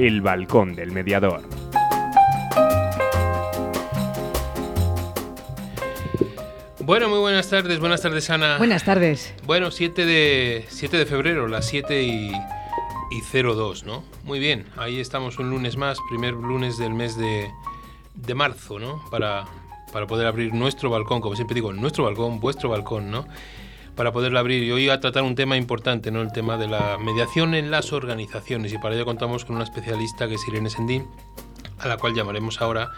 El Balcón del Mediador. Bueno, muy buenas tardes, buenas tardes Ana. Buenas tardes. Bueno, 7 de, 7 de febrero, las 7 y, y 02, ¿no? Muy bien, ahí estamos un lunes más, primer lunes del mes de, de marzo, ¿no? Para, para poder abrir nuestro balcón, como siempre digo, nuestro balcón, vuestro balcón, ¿no? Para poderlo abrir. Y hoy a tratar un tema importante, ¿no? El tema de la mediación en las organizaciones. Y para ello contamos con una especialista que es Irene Sendín, a la cual llamaremos ahora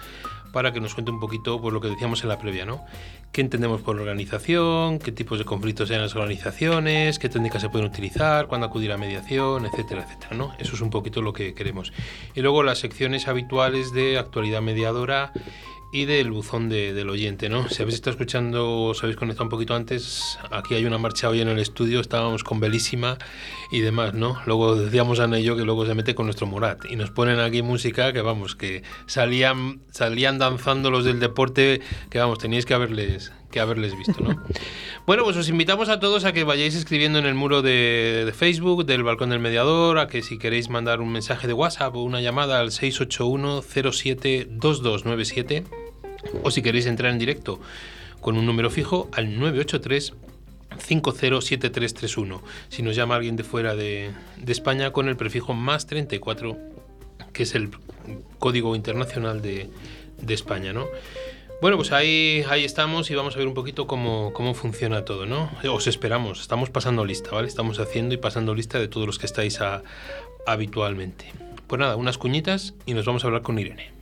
para que nos cuente un poquito pues, lo que decíamos en la previa, ¿no? ¿Qué entendemos por organización? ¿Qué tipos de conflictos hay en las organizaciones? ¿Qué técnicas se pueden utilizar? ¿Cuándo acudir a mediación? Etcétera, etcétera, ¿no? Eso es un poquito lo que queremos. Y luego las secciones habituales de actualidad mediadora y del buzón del oyente, ¿no? Si habéis estado escuchando os habéis conectado un poquito antes, aquí hay una marcha hoy en el estudio, estábamos con Belísima y demás, ¿no? Luego decíamos a Ana y yo que luego se mete con nuestro Morat y nos ponen aquí música que, vamos, que salían, salían danzando los del deporte, que, vamos, teníais que haberles, que haberles visto, ¿no? bueno, pues os invitamos a todos a que vayáis escribiendo en el muro de, de, Facebook del Balcón del Mediador, a que si queréis mandar un mensaje de WhatsApp o una llamada al 681 07 2297 o si queréis entrar en directo con un número fijo al 983 507331. Si nos llama alguien de fuera de, España con el prefijo más 34, que es el código internacional de, de España, ¿no? Bueno, pues ahí, ahí estamos y vamos a ver un poquito cómo, cómo funciona todo, ¿no? Os esperamos, estamos pasando lista, ¿vale? Estamos haciendo y pasando lista de todos los que estáis a, habitualmente. Pues nada, unas cuñitas y nos vamos a hablar con Irene.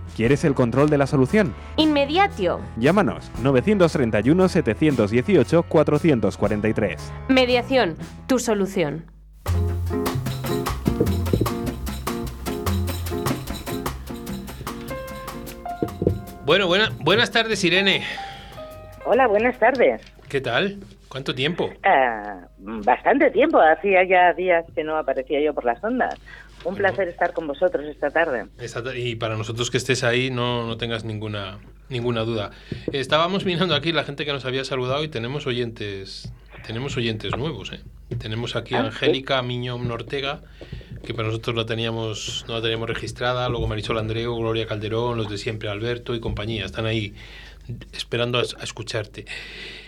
¿Quieres el control de la solución? Inmediatio. Llámanos 931 718 443. Mediación, tu solución. Bueno, buena, buenas tardes, Irene. Hola, buenas tardes. ¿Qué tal? ¿Cuánto tiempo? Uh, bastante tiempo. Hacía ya días que no aparecía yo por las ondas. Un placer estar con vosotros esta tarde. Esta, y para nosotros que estés ahí, no, no tengas ninguna, ninguna duda. Estábamos mirando aquí la gente que nos había saludado y tenemos oyentes, tenemos oyentes nuevos. ¿eh? Tenemos aquí a Ah, Angélica Miñón Ortega, que para nosotros la teníamos, no la teníamos registrada, luego Marisol Andreu, Gloria Calderón, los de siempre, Alberto y compañía, están ahí esperando a, a escucharte.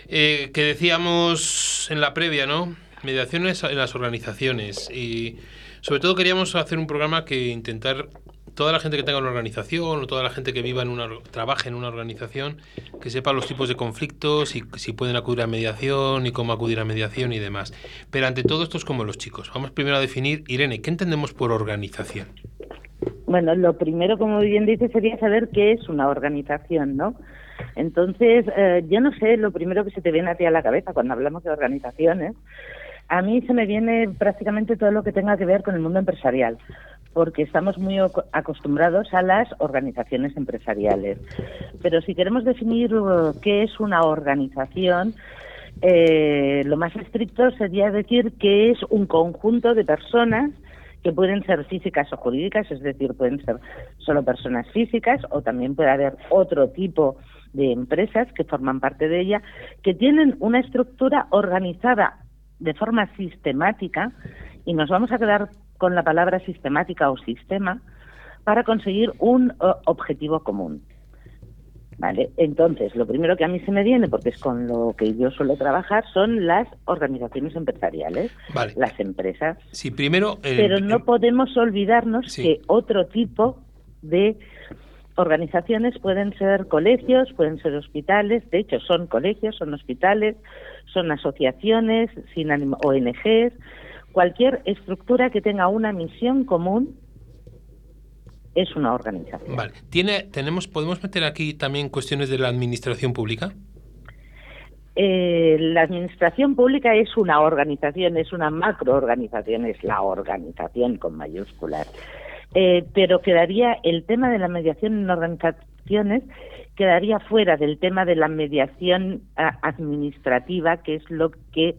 Eh, que decíamos en la previa, ¿no? Mediaciones en las organizaciones y sobre todo queríamos hacer un programa que intentar toda la gente que tenga una organización o toda la gente que viva en una trabaje en una organización que sepa los tipos de conflictos y si pueden acudir a mediación y cómo acudir a mediación y demás. Pero ante todo esto es como los chicos. Vamos primero a definir, Irene, ¿qué entendemos por organización? Bueno, lo primero, como bien dice, sería saber qué es una organización, ¿no? Entonces, eh, yo no sé, lo primero que se te viene a ti a la cabeza cuando hablamos de organizaciones, a mí se me viene prácticamente todo lo que tenga que ver con el mundo empresarial, porque estamos muy acostumbrados a las organizaciones empresariales. Pero si queremos definir uh, qué es una organización, eh, lo más estricto sería decir que es un conjunto de personas que pueden ser físicas o jurídicas, es decir, pueden ser solo personas físicas o también puede haber otro tipo de empresas que forman parte de ella, que tienen una estructura organizada de forma sistemática y nos vamos a quedar con la palabra sistemática o sistema para conseguir un eh, objetivo común. Vale, entonces lo primero que a mí se me viene, porque es con lo que yo suelo trabajar, son las organizaciones empresariales, Vale. las empresas. Sí, primero... el- Pero no el- podemos olvidarnos Sí. que otro tipo de organizaciones pueden ser colegios, pueden ser hospitales, de hecho son colegios, son hospitales, son asociaciones, sin ánimo- ONGs, cualquier estructura que tenga una misión común es una organización. Vale. ¿Tiene, tenemos, ¿Podemos meter aquí también cuestiones de la administración pública? Eh, la administración pública es una organización, es una macroorganización, es la organización con mayúsculas. Eh, pero quedaría el tema de la mediación en quedaría fuera del tema de la mediación administrativa, que es lo que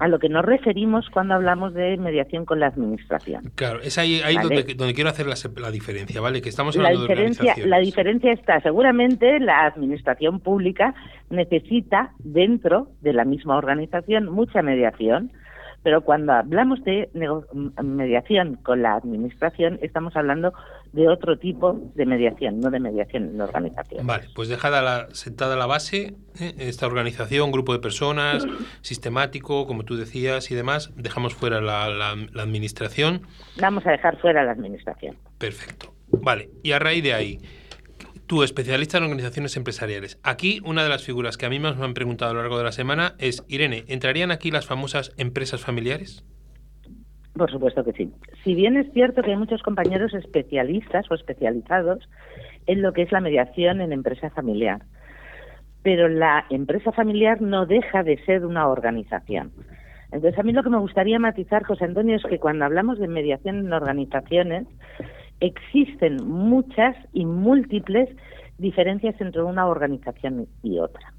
a lo que nos referimos cuando hablamos de mediación con la administración. Claro, es ahí, ahí Vale. donde, donde quiero hacer la, la diferencia, ¿vale? Que estamos La hablando de diferencia, organizaciones. la diferencia está, seguramente la administración pública necesita dentro de la misma organización mucha mediación, pero cuando hablamos de mediación con la administración estamos hablando de otro tipo de mediación, no de mediación en organización. Vale, pues dejada la, sentada la base, ¿eh? esta organización, grupo de personas, sistemático, como tú decías y demás, dejamos fuera la, la- la administración. Vamos a dejar fuera la administración. Perfecto. Vale, y a raíz de ahí, tú, especialista en organizaciones empresariales, aquí una de las figuras que a mí más me han preguntado a lo largo de la semana es, Irene, ¿entrarían aquí las famosas empresas familiares? Por supuesto que sí. Si bien es cierto que hay muchos compañeros especialistas o especializados en lo que es la mediación en empresa familiar, pero la empresa familiar no deja de ser una organización. Entonces, a mí lo que me gustaría matizar, José Antonio, es que cuando hablamos de mediación en organizaciones, existen muchas y múltiples diferencias entre una organización y otra.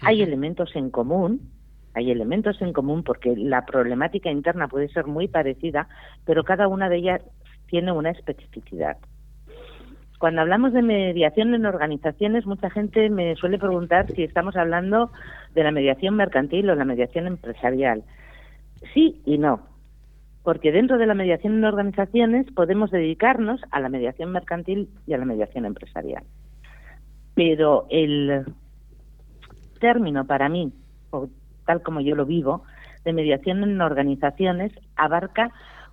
Hay elementos en común, hay elementos en común porque la problemática interna puede ser muy parecida, pero cada una de ellas tiene una especificidad. Cuando hablamos de mediación en organizaciones, mucha gente me suele preguntar si estamos hablando de la mediación mercantil o la mediación empresarial. Sí y no, porque dentro de la mediación en organizaciones podemos dedicarnos a la mediación mercantil y a la mediación empresarial. Pero el término para mí, o tal como yo lo vivo, de mediación en organizaciones abarca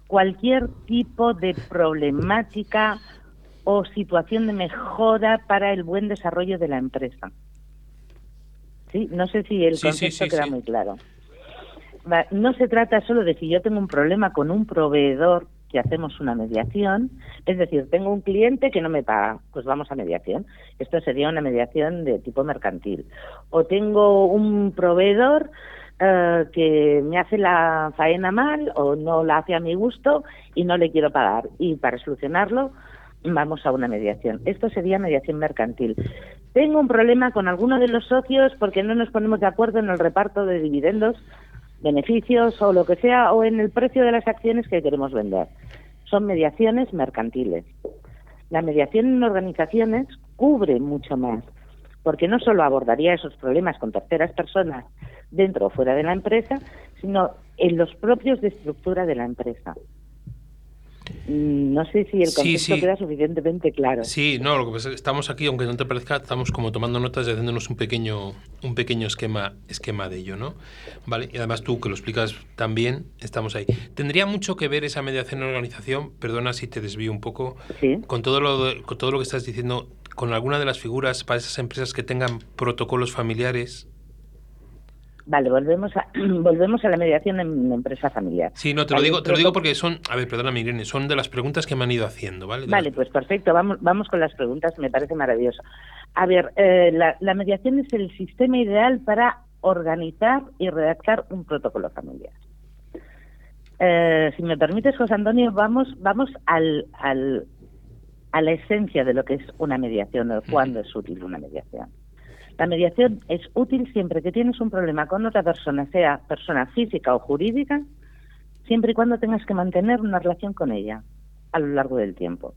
cualquier tipo de problemática o situación de mejora para el buen desarrollo de la empresa. ¿Sí? No sé si el Sí, concepto sí, queda muy claro. No se trata solo de si yo tengo un problema con un proveedor que hacemos una mediación, es decir, tengo un cliente que no me paga, pues vamos a mediación. Esto sería una mediación de tipo mercantil. O tengo un proveedor eh, que me hace la faena mal o no la hace a mi gusto y no le quiero pagar. Y para solucionarlo vamos a una mediación. Esto sería mediación mercantil. Tengo un problema con alguno de los socios porque no nos ponemos de acuerdo en el reparto de dividendos, beneficios o lo que sea, o en el precio de las acciones que queremos vender. Son mediaciones mercantiles. La mediación en organizaciones cubre mucho más, porque no solo abordaría esos problemas con terceras personas dentro o fuera de la empresa, sino en los propios de estructura de la empresa. Mm, No sé si el concepto sí. queda suficientemente claro. Sí, no, lo que pasa es que estamos aquí, aunque no te parezca, estamos como tomando notas y haciéndonos un pequeño, un pequeño esquema, esquema de ello, ¿no? Vale, y además tú que lo explicas tan bien, estamos ahí. ¿Tendría mucho que ver esa mediación en organización, perdona si te desvío un poco, Sí. con todo lo, con todo lo que estás diciendo, con alguna de las figuras para esas empresas que tengan protocolos familiares? Vale, volvemos a, volvemos a la mediación en empresa familiar. Sí, no, te lo digo, te lo digo porque son, a ver, perdóname Irene, son de las preguntas que me han ido haciendo, ¿vale? De Vale, las- pues perfecto, vamos, vamos con las preguntas, me parece maravilloso. A ver, eh, la, la mediación es el sistema ideal para organizar y redactar un protocolo familiar. Eh, si me permites, José Antonio, vamos, vamos al, al, a la esencia de lo que es una mediación o cuándo es útil una mediación. La mediación es útil siempre que tienes un problema con otra persona, sea persona física o jurídica, siempre y cuando tengas que mantener una relación con ella a lo largo del tiempo.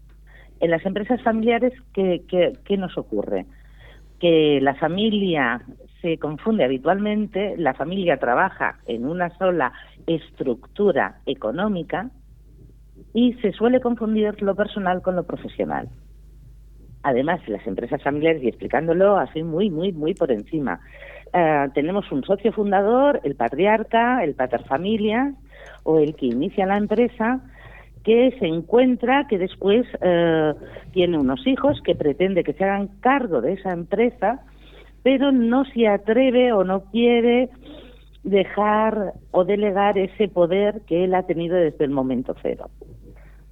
En las empresas familiares, ¿qué, qué, qué nos ocurre? Que la familia se confunde habitualmente, la familia trabaja en una sola estructura económica y se suele confundir lo personal con lo profesional. Además, las empresas familiares, y explicándolo así muy, muy, muy por encima, eh, tenemos un socio fundador, el patriarca, el pater familia o el que inicia la empresa, que se encuentra que después eh, tiene unos hijos que pretende que se hagan cargo de esa empresa, pero no se atreve o no quiere dejar o delegar ese poder que él ha tenido desde el momento cero.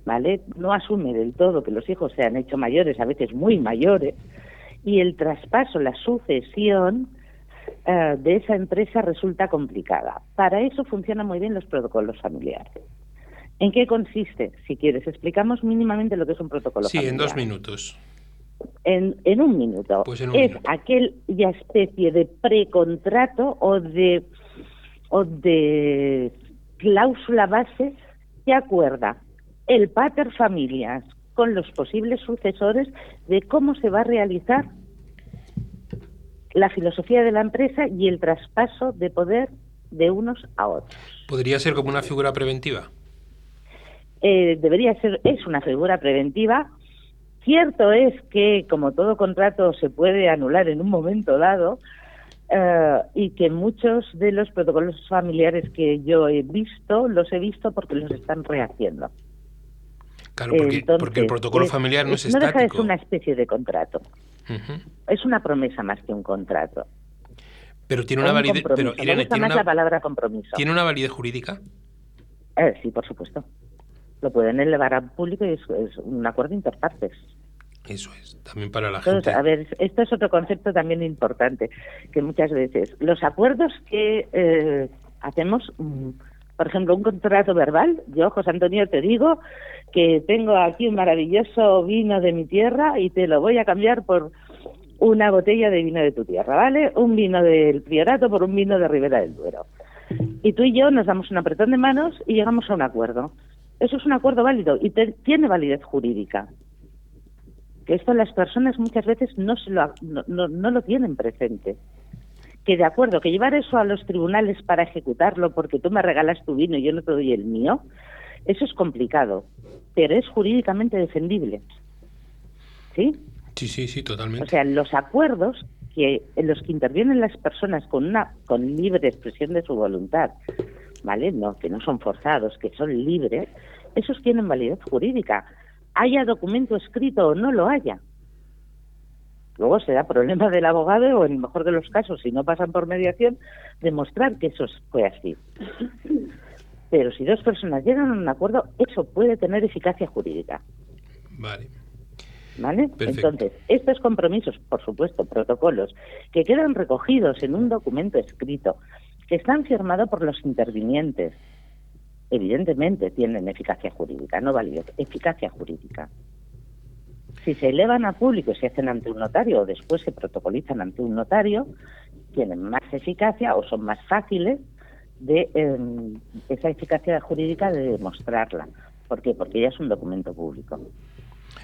¿Vale? No asume del todo que los hijos se han hecho mayores, a veces muy mayores, y el traspaso, la sucesión eh, de esa empresa resulta complicada. Para eso funcionan muy bien los protocolos familiares. ¿En qué consiste? Si quieres, explicamos mínimamente lo que es un protocolo sí, familiar. en dos minutos. En, en un minuto. Pues en un es aquella especie de precontrato o de, o de cláusula base que acuerda el pater familias con los posibles sucesores de cómo se va a realizar la filosofía de la empresa y el traspaso de poder de unos a otros. ¿Podría ser como una figura preventiva? Eh, debería ser, es una figura preventiva. Cierto es que, como todo contrato, se puede anular en un momento dado eh, y que muchos de los protocolos familiares que yo he visto, los he visto porque los están rehaciendo. Claro, porque, Entonces, porque el protocolo es- familiar no es no deja de ser una especie de contrato. Es una promesa más que un contrato. Pero tiene una un validez, pero Irene, Me gusta ¿tiene más la una, palabra compromiso. ¿tiene una validez jurídica? Eh, sí, por supuesto. Lo pueden elevar al público y es, es un acuerdo interpartes. Eso es, también para la Entonces, gente. a ver, esto es otro concepto también importante, que muchas veces los acuerdos que eh, hacemos, mm, por ejemplo, un contrato verbal, yo, José Antonio, te digo que tengo aquí un maravilloso vino de mi tierra y te lo voy a cambiar por una botella de vino de tu tierra, ¿vale? Un vino del Priorato por un vino de Ribera del Duero. Y tú y yo nos damos un apretón de manos y llegamos a un acuerdo. Eso es un acuerdo válido y te- tiene validez jurídica que esto las personas muchas veces no, se lo, no, no, no lo tienen presente. Que de acuerdo, que llevar eso a los tribunales para ejecutarlo porque tú me regalas tu vino y yo no te doy el mío, eso es complicado, pero es jurídicamente defendible. ¿Sí? Sí, sí, sí, totalmente. O sea, los acuerdos que en los que intervienen las personas con una con libre expresión de su voluntad, ¿vale? No, que no son forzados, que son libres, esos tienen validez jurídica. Haya documento escrito o no lo haya. Luego será problema del abogado o en el mejor de los casos, si no pasan por mediación, demostrar que eso fue así. Pero si dos personas llegan a un acuerdo, eso puede tener eficacia jurídica. Vale. ¿Vale? Perfecto. Entonces, estos compromisos, por supuesto, protocolos, que quedan recogidos en un documento escrito, que están firmados por los intervinientes, evidentemente tienen eficacia jurídica, no validez, eficacia jurídica. Si se elevan a público y se hacen ante un notario o después se protocolizan ante un notario, tienen más eficacia o son más fáciles de eh, esa eficacia jurídica de demostrarla. ¿Por qué? Porque ya es un documento público.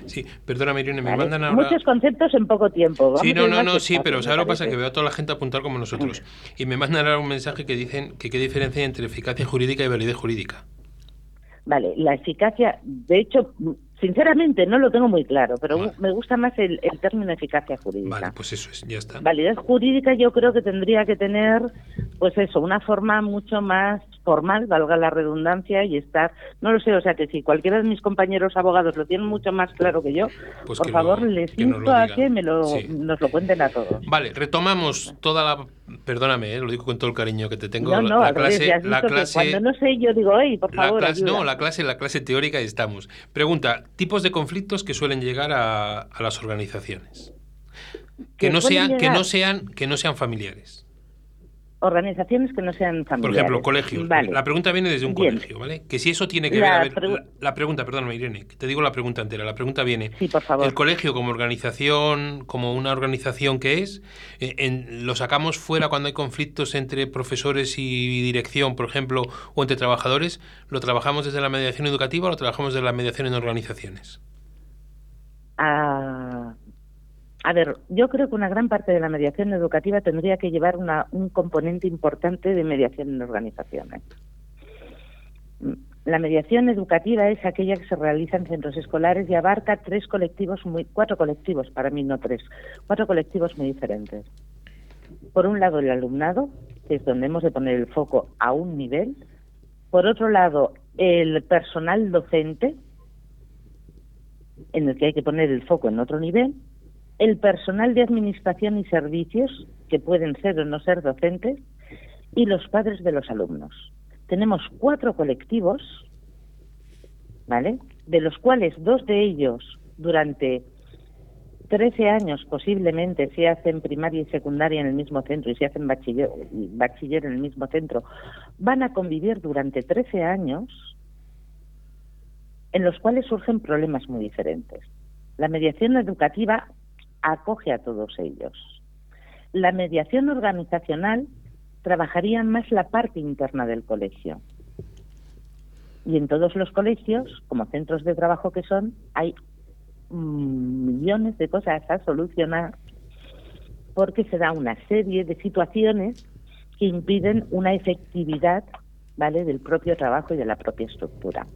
Sí, perdóname, Irene, me ¿vale? mandan ahora... Muchos conceptos en poco tiempo. Vamos Sí, no, no, no, sí, pero me ¿sabes lo que pasa? Que veo a toda la gente apuntar como nosotros. Y me mandan ahora un mensaje que dicen que qué diferencia hay entre eficacia jurídica y validez jurídica. Vale, la eficacia, de hecho, sinceramente no lo tengo muy claro, pero Vale. me gusta más el, el término eficacia jurídica. Vale, pues eso es, ya está. Validez jurídica yo creo que tendría que tener, pues eso, una forma mucho más formal, valga la redundancia, y estar, no lo sé, o sea que si cualquiera de mis compañeros abogados lo tienen mucho más claro que yo, Pues por que favor lo- les que insto a que me lo, Sí. nos lo cuenten a todos. Vale, retomamos toda la... Perdóname, eh, lo digo con todo el cariño que te tengo. no, la, no, la clase, la que clase, cuando no sé yo digo, hey, por la favor, clase, ayuda". no, la clase, la clase teórica y estamos. Pregunta, tipos de conflictos que suelen llegar a, a las organizaciones. Que Que no sean, que llegar. no sean, que no sean familiares. Organizaciones que no sean Por familiares. ejemplo, colegios. Vale. La pregunta viene desde un Bien. colegio, ¿vale? Que si eso tiene que La ver... a ver, pregu- la, la pregunta, perdóname, Irene, que te digo la pregunta entera. La pregunta viene... Sí, por favor. El colegio como organización, como una organización que es, eh, en- lo sacamos fuera cuando hay conflictos entre profesores y dirección, por ejemplo, o entre trabajadores, ¿lo trabajamos desde la mediación educativa o lo trabajamos desde la mediación en organizaciones? a, A ver, yo creo que una gran parte de la mediación educativa tendría que llevar una, un componente importante de mediación en organizaciones. La mediación educativa es aquella que se realiza en centros escolares y abarca tres colectivos, muy, cuatro colectivos, para mí no tres, cuatro colectivos muy diferentes. Por un lado, el alumnado, que es donde hemos de poner el foco a un nivel. Por otro lado, el personal docente, en el que hay que poner el foco en otro nivel. El personal de administración y servicios, que pueden ser o no ser docentes. Y los padres de los alumnos tenemos cuatro colectivos, ¿vale? De los cuales dos de ellos durante 13 años posiblemente se hacen primaria y secundaria en el mismo centro y se hacen bachiller, bachiller en el mismo centro, van a convivir durante 13 años en los cuales surgen problemas muy diferentes. La mediación educativa acoge a todos ellos. La mediación organizacional trabajaría más la parte interna del colegio. Y en todos los colegios, como centros de trabajo que son, hay millones de cosas a solucionar porque se da una serie de situaciones que impiden una efectividad ¿vale? del propio trabajo y de la propia estructura.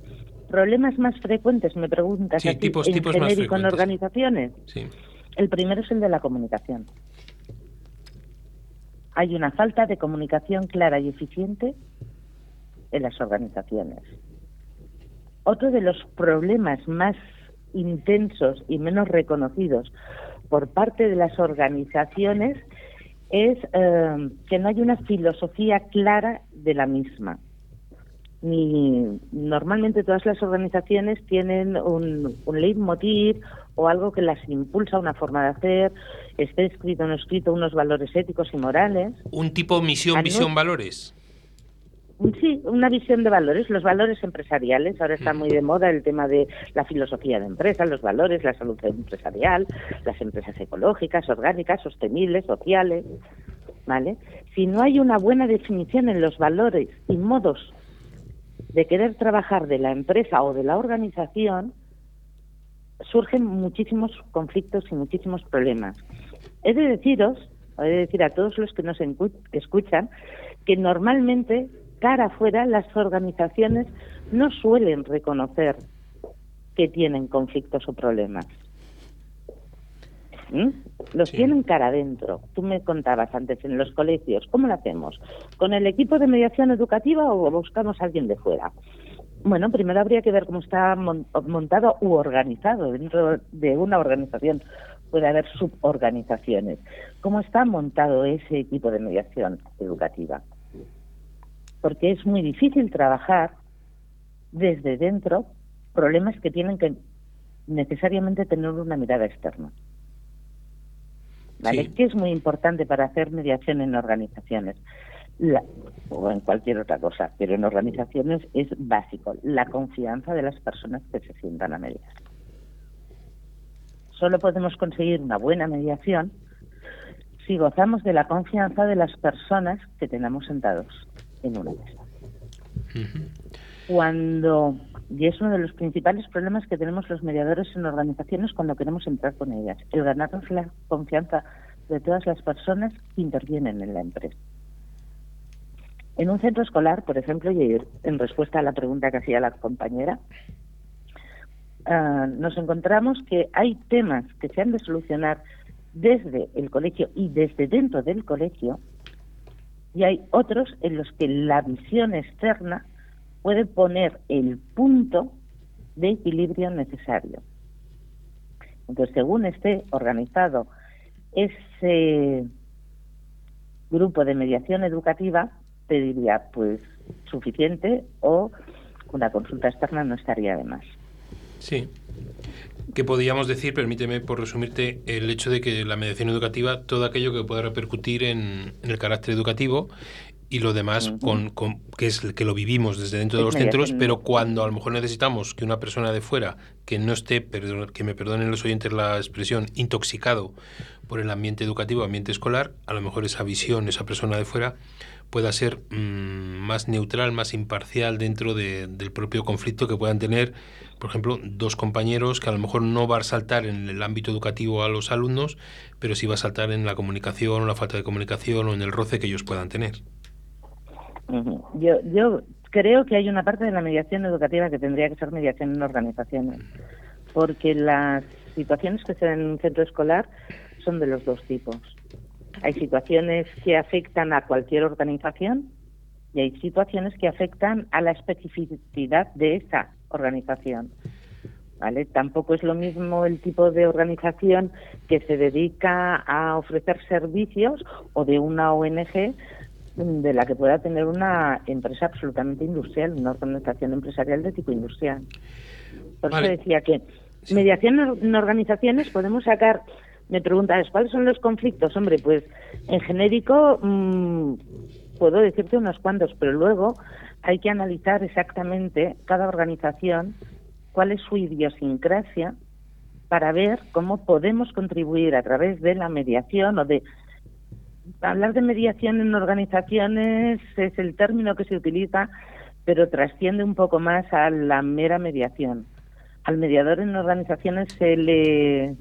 ¿Problemas más frecuentes, me preguntas, sí, tipos, en organizaciones? Sí. El primero es el de la comunicación hay una falta de comunicación clara y eficiente en las organizaciones. Otro de los problemas más intensos y menos reconocidos por parte de las organizaciones es eh, que no hay una filosofía clara de la misma. Ni, normalmente todas las organizaciones tienen un, un leitmotiv o algo que las impulsa una forma de hacer, esté escrito o no escrito, unos valores éticos y morales. ¿Un tipo misión, visión, valores? Sí, una visión de valores, los valores empresariales. Ahora está muy de moda el tema de la filosofía de empresa, los valores, la salud empresarial, las empresas ecológicas, orgánicas, sostenibles, sociales. ¿Vale? Si no hay una buena definición en los valores y modos de querer trabajar de la empresa o de la organización, surgen muchísimos conflictos y muchísimos problemas. He de deciros, he de decir a todos los que nos escuchan, que normalmente cara afuera las organizaciones no suelen reconocer que tienen conflictos o problemas. ¿Mm? Los tienen cara adentro. Tú me contabas antes en los colegios, ¿cómo lo hacemos? ¿Con el equipo de mediación educativa o buscamos a alguien de fuera? Bueno, primero habría que ver cómo está montado u organizado dentro de una organización. Puede haber suborganizaciones. ¿Cómo está montado ese equipo de mediación educativa? Porque es muy difícil trabajar desde dentro problemas que tienen que necesariamente tener una mirada externa. ¿Vale? Que es muy importante para hacer mediación en organizaciones o en cualquier otra cosa, pero en organizaciones es básico, la confianza de las personas que se sientan a mediar. Solo podemos conseguir una buena mediación si gozamos de la confianza de las personas que tenemos sentados en una mesa. Cuando, y es uno de los principales problemas que tenemos los mediadores en organizaciones cuando queremos entrar con ellas, el ganarnos la confianza de todas las personas que intervienen en la empresa. En un centro escolar, por ejemplo, y en respuesta a la pregunta que hacía la compañera, ah, nos encontramos que hay temas que se han de solucionar desde el colegio y desde dentro del colegio, y hay otros en los que la visión externa puede poner el punto de equilibrio necesario. Entonces, según esté organizado ese grupo de mediación educativa, te diría, pues suficiente o una consulta externa no estaría de más. Sí. ¿Qué podríamos decir, permíteme por resumirte, el hecho de que la mediación educativa, todo aquello que pueda repercutir en, el carácter educativo y lo demás con, con- que es que lo vivimos desde dentro de los centros, pero cuando a lo mejor necesitamos que una persona de fuera que no esté, perdón- que me perdonen los oyentes la expresión, intoxicado por el ambiente educativo, ambiente escolar, a lo mejor esa visión, esa persona de fuera pueda ser mm, más neutral, más imparcial dentro de- del propio conflicto que puedan tener, por ejemplo, dos compañeros que a lo mejor no va a saltar en el ámbito educativo a los alumnos, pero sí va a saltar en la comunicación o la falta de comunicación o en el roce que ellos puedan tener. Yo, yo creo que hay una parte de la mediación educativa que tendría que ser mediación en organizaciones, porque las situaciones que se dan en un centro escolar son de los dos tipos. Hay situaciones que afectan a cualquier organización y hay situaciones que afectan a la especificidad de esa organización. ¿Vale? Tampoco es lo mismo el tipo de organización que se dedica a ofrecer servicios o de una ONG de la que pueda tener una empresa absolutamente industrial, una organización empresarial de tipo industrial. Por Vale. eso decía que mediación en organizaciones podemos sacar, me preguntas, ¿cuáles son los conflictos? Hombre, pues en genérico mm, puedo decirte unos cuantos, pero luego hay que analizar exactamente cada organización, cuál es su idiosincrasia, para ver cómo podemos contribuir a través de la mediación o de hablar de mediación en organizaciones es el término que se utiliza, pero trasciende un poco más a la mera mediación. Al mediador en organizaciones se le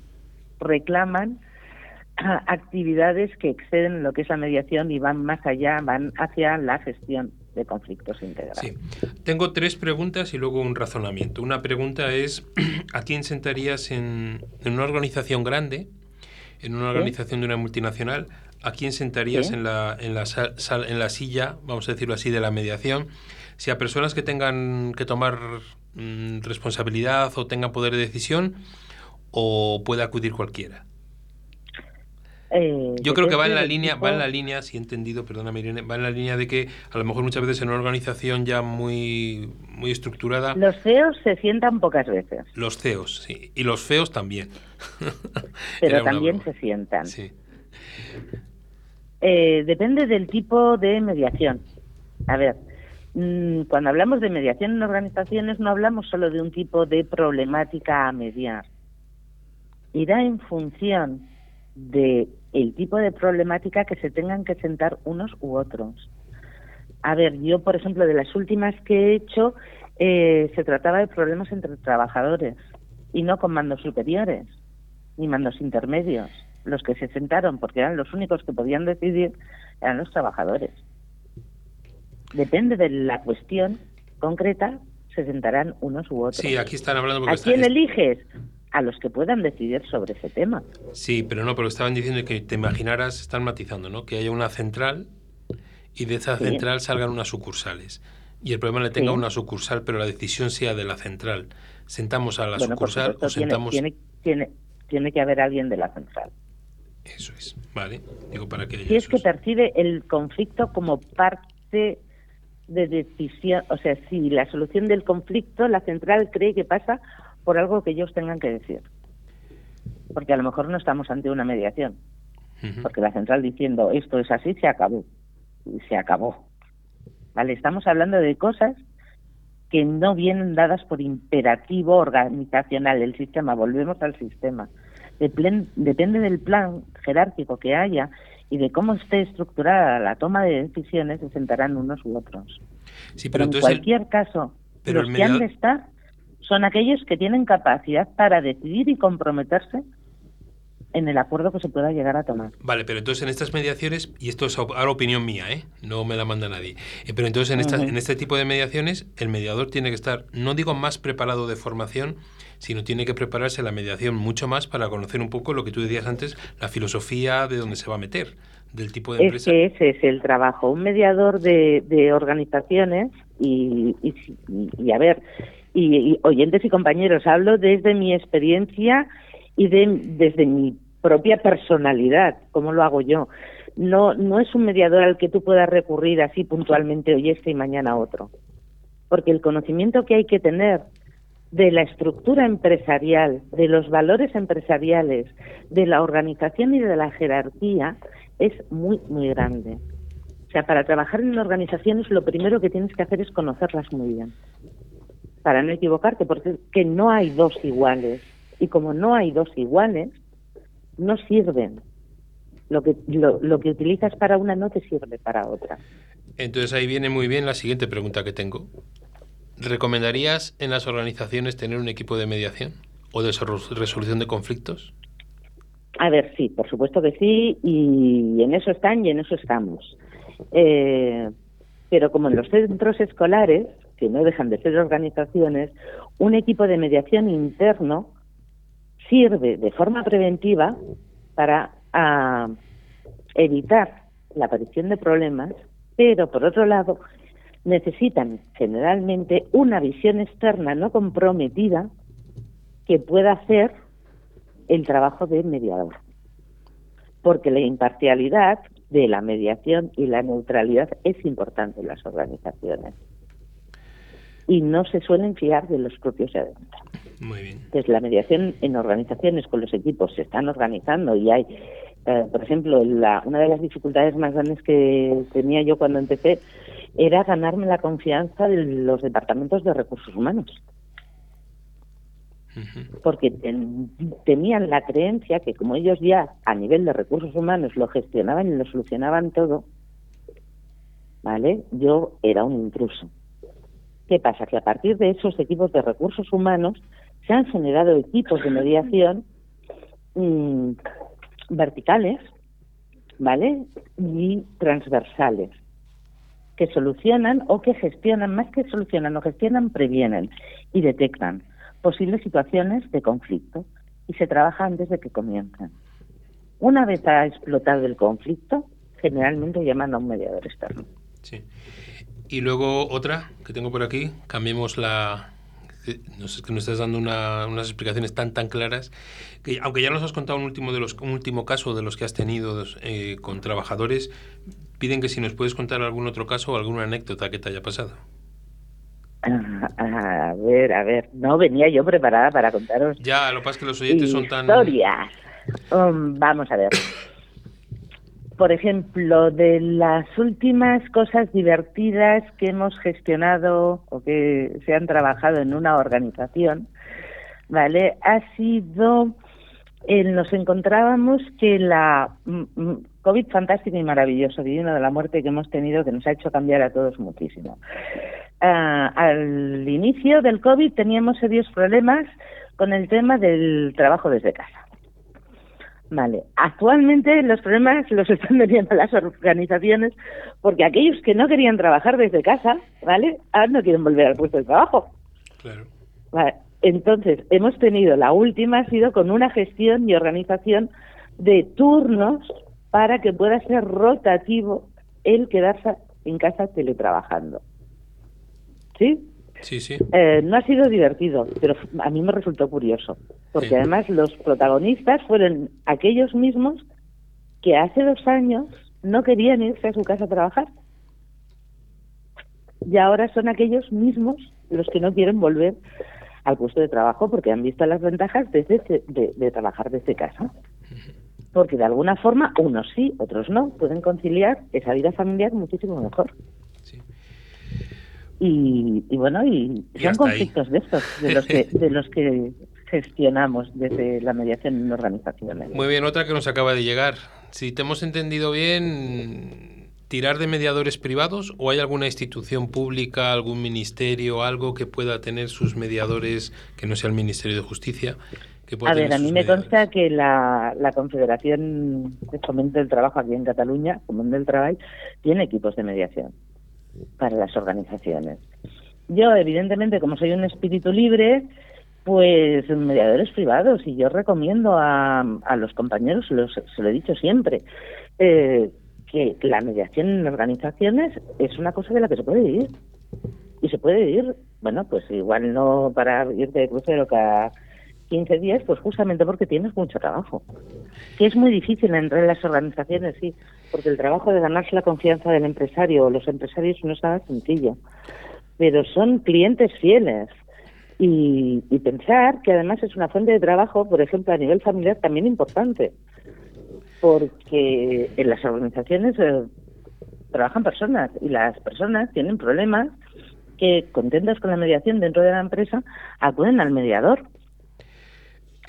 reclaman ah, actividades que exceden lo que es la mediación y van más allá, van hacia la gestión de conflictos integrales. Sí. Tengo tres preguntas y luego un razonamiento. Una pregunta es, ¿a quién sentarías en, en una organización grande, en una organización de una multinacional? ¿A quién sentarías Sí. en, la, en, la sal- sal- en la silla, vamos a decirlo así, de la mediación? Si a personas que tengan que tomar mm, responsabilidad o tengan poder de decisión, o puede acudir cualquiera. Eh, Yo creo que va en la línea, tipo- va en la línea, si he entendido, perdóname Irene, va en la línea de que a lo mejor muchas veces en una organización ya muy, muy estructurada, Los CEOs se sientan pocas veces, los CEOs, sí, y los feos también. pero también broma. se sientan. Sí. Eh, depende del tipo de mediación. A ver, mm, cuando hablamos de mediación en organizaciones no hablamos solo de un tipo de problemática a mediar. Irá en función de el tipo de problemática que se tengan que sentar unos u otros. A ver, yo, por ejemplo, de las últimas que he hecho, eh, se trataba de problemas entre trabajadores y no con mandos superiores ni mandos intermedios. Los que se sentaron, porque eran los únicos que podían decidir, eran los trabajadores. Depende de la cuestión concreta, se sentarán unos u otros. Sí, aquí están hablando porque ¿A quién es- eliges? A los que puedan decidir sobre ese tema. Sí, pero no, pero estaban diciendo que te imaginaras, están matizando, ¿no? Que haya una central y de esa Sí. central salgan unas sucursales. Y el problema le tenga Sí. una sucursal, pero la decisión sea de la central. Sentamos a la bueno, sucursal o sentamos... tiene, tiene, tiene que haber alguien de la central. Eso es, ¿vale? Digo, para que... Si es que percibe el conflicto como parte de decisión, o sea, si la solución del conflicto, la central cree que pasa por algo que ellos tengan que decir. Porque a lo mejor no estamos ante una mediación, porque la central diciendo esto es así, se acabó. Y se acabó. ¿Vale? Estamos hablando de cosas que no vienen dadas por imperativo organizacional del sistema. Volvemos al sistema. Deplen- depende del plan jerárquico que haya y de cómo esté estructurada la toma de decisiones, se sentarán unos u otros. Sí, Pero pero en el- cualquier caso, pero los el que han de estar son aquellos que tienen capacidad para decidir y comprometerse en el acuerdo que se pueda llegar a tomar. Vale, pero entonces en estas mediaciones, y esto es ahora opinión mía, ¿eh? no me la manda nadie, eh, pero entonces en, estas- en este tipo de mediaciones el mediador tiene que estar, no digo más preparado de formación, sino tiene que prepararse la mediación mucho más para conocer un poco lo que tú decías antes, la filosofía de dónde se va a meter, del tipo de Es empresa. que ese es el trabajo. Un mediador de, de organizaciones y, y- y, a ver, y, oyentes y compañeros, hablo desde mi experiencia y de, desde mi propia personalidad, como lo hago yo. No, no es un mediador al que tú puedas recurrir así puntualmente hoy este y mañana otro. Porque el conocimiento que hay que tener de la estructura empresarial, de los valores empresariales, de la organización y de la jerarquía es muy, muy grande. O sea, para trabajar en organizaciones lo primero que tienes que hacer es conocerlas muy bien. Para no equivocarte, porque que no hay dos iguales. Y como no hay dos iguales, no sirven. Lo que, lo, lo que utilizas para una no te sirve para otra. Entonces ahí viene muy bien la siguiente pregunta que tengo. ¿Recomendarías en las organizaciones tener un equipo de mediación o de resolu- resolución de conflictos? A ver, sí, por supuesto que sí, y en eso están y en eso estamos. Eh, pero como en los centros escolares, que no dejan de ser organizaciones, un equipo de mediación interno sirve de forma preventiva para ah, evitar la aparición de problemas, pero por otro lado necesitan generalmente una visión externa no comprometida que pueda hacer el trabajo de mediador. Porque la imparcialidad de la mediación y la neutralidad es importante en las organizaciones. Y no se suelen fiar de los propios adentro. Muy bien. Entonces, la mediación en organizaciones con los equipos se están organizando y hay, eh, por ejemplo, la, una de las dificultades más grandes que tenía yo cuando empecé era ganarme la confianza de los departamentos de recursos humanos porque ten- tenían la creencia que como ellos ya a nivel de recursos humanos lo gestionaban y lo solucionaban todo, ¿vale? Yo era un intruso. ¿Qué pasa? Que a partir de esos equipos de recursos humanos se han generado equipos de mediación mm, verticales, ¿vale? Y transversales que solucionan o que gestionan, más que solucionan o gestionan, previenen y detectan posibles situaciones de conflicto y se trabaja antes de que comiencen. Una vez ha explotado el conflicto, generalmente llaman a un mediador externo. Sí. Y luego otra que tengo por aquí, cambiemos la... eh, No sé, es que nos estás dando una- unas explicaciones tan tan claras que aunque ya nos has contado un último de los un último caso de los que has tenido eh, con trabajadores piden que si nos puedes contar algún otro caso o alguna anécdota que te haya pasado a ver, a ver, no venía yo preparada para contaros ya lo que pasa es que los oyentes son tan historias. Um, vamos a ver. Por ejemplo, de las últimas cosas divertidas que hemos gestionado o que se han trabajado en una organización, ¿vale? Ha sido, eh, nos encontrábamos que la mm, mm, COVID fantástico y maravilloso, divino de la muerte que hemos tenido, que nos ha hecho cambiar a todos muchísimo. Ah, al inicio del COVID teníamos serios problemas con el tema del trabajo desde casa. Vale. Actualmente los problemas los están teniendo las organizaciones porque aquellos que no querían trabajar desde casa, ¿vale? Ahora no quieren volver al puesto de trabajo. claro Vale. Entonces, hemos tenido, la última ha sido con una gestión y organización de turnos para que pueda ser rotativo el quedarse en casa teletrabajando. ¿Sí? Sí sí Eh, no ha sido divertido, pero a mí me resultó curioso, porque Sí. además los protagonistas fueron aquellos mismos que hace dos años no querían irse a su casa a trabajar. Y ahora son aquellos mismos los que no quieren volver al puesto de trabajo porque han visto las ventajas de, de- de- de trabajar desde casa. Porque de alguna forma, unos sí, otros no, pueden conciliar esa vida familiar muchísimo mejor. Y, y bueno, y Y son ahí. conflictos de estos, de los que, de los que gestionamos desde la mediación en organizaciones. Muy bien, otra que nos acaba de llegar. Si te hemos entendido bien, ¿tirar de mediadores privados o hay alguna institución pública, algún ministerio, algo que pueda tener sus mediadores, que no sea el Ministerio de Justicia? Que pueda A ver, a mí me mediadores? consta que la, la Confederación de Fomento del Trabajo aquí en Cataluña, Común del Trabajo, tiene equipos de mediación para las organizaciones. Yo, evidentemente, como soy un espíritu libre, pues mediadores privados y yo recomiendo a, a los compañeros, los- se lo he dicho siempre, eh, que la mediación en organizaciones es una cosa de la que se puede vivir. Y se puede vivir, bueno, pues igual no para irte de crucero cada 15 días, pues justamente porque tienes mucho trabajo. Que es muy difícil entrar en las organizaciones, sí, porque el trabajo de ganarse la confianza del empresario o los empresarios no es nada sencillo. Pero son clientes fieles. Y, pensar que además es una fuente de trabajo, por ejemplo, a nivel familiar también importante. Porque en las organizaciones, eh, trabajan personas y las personas tienen problemas que, contentas con la mediación dentro de la empresa, acuden al mediador.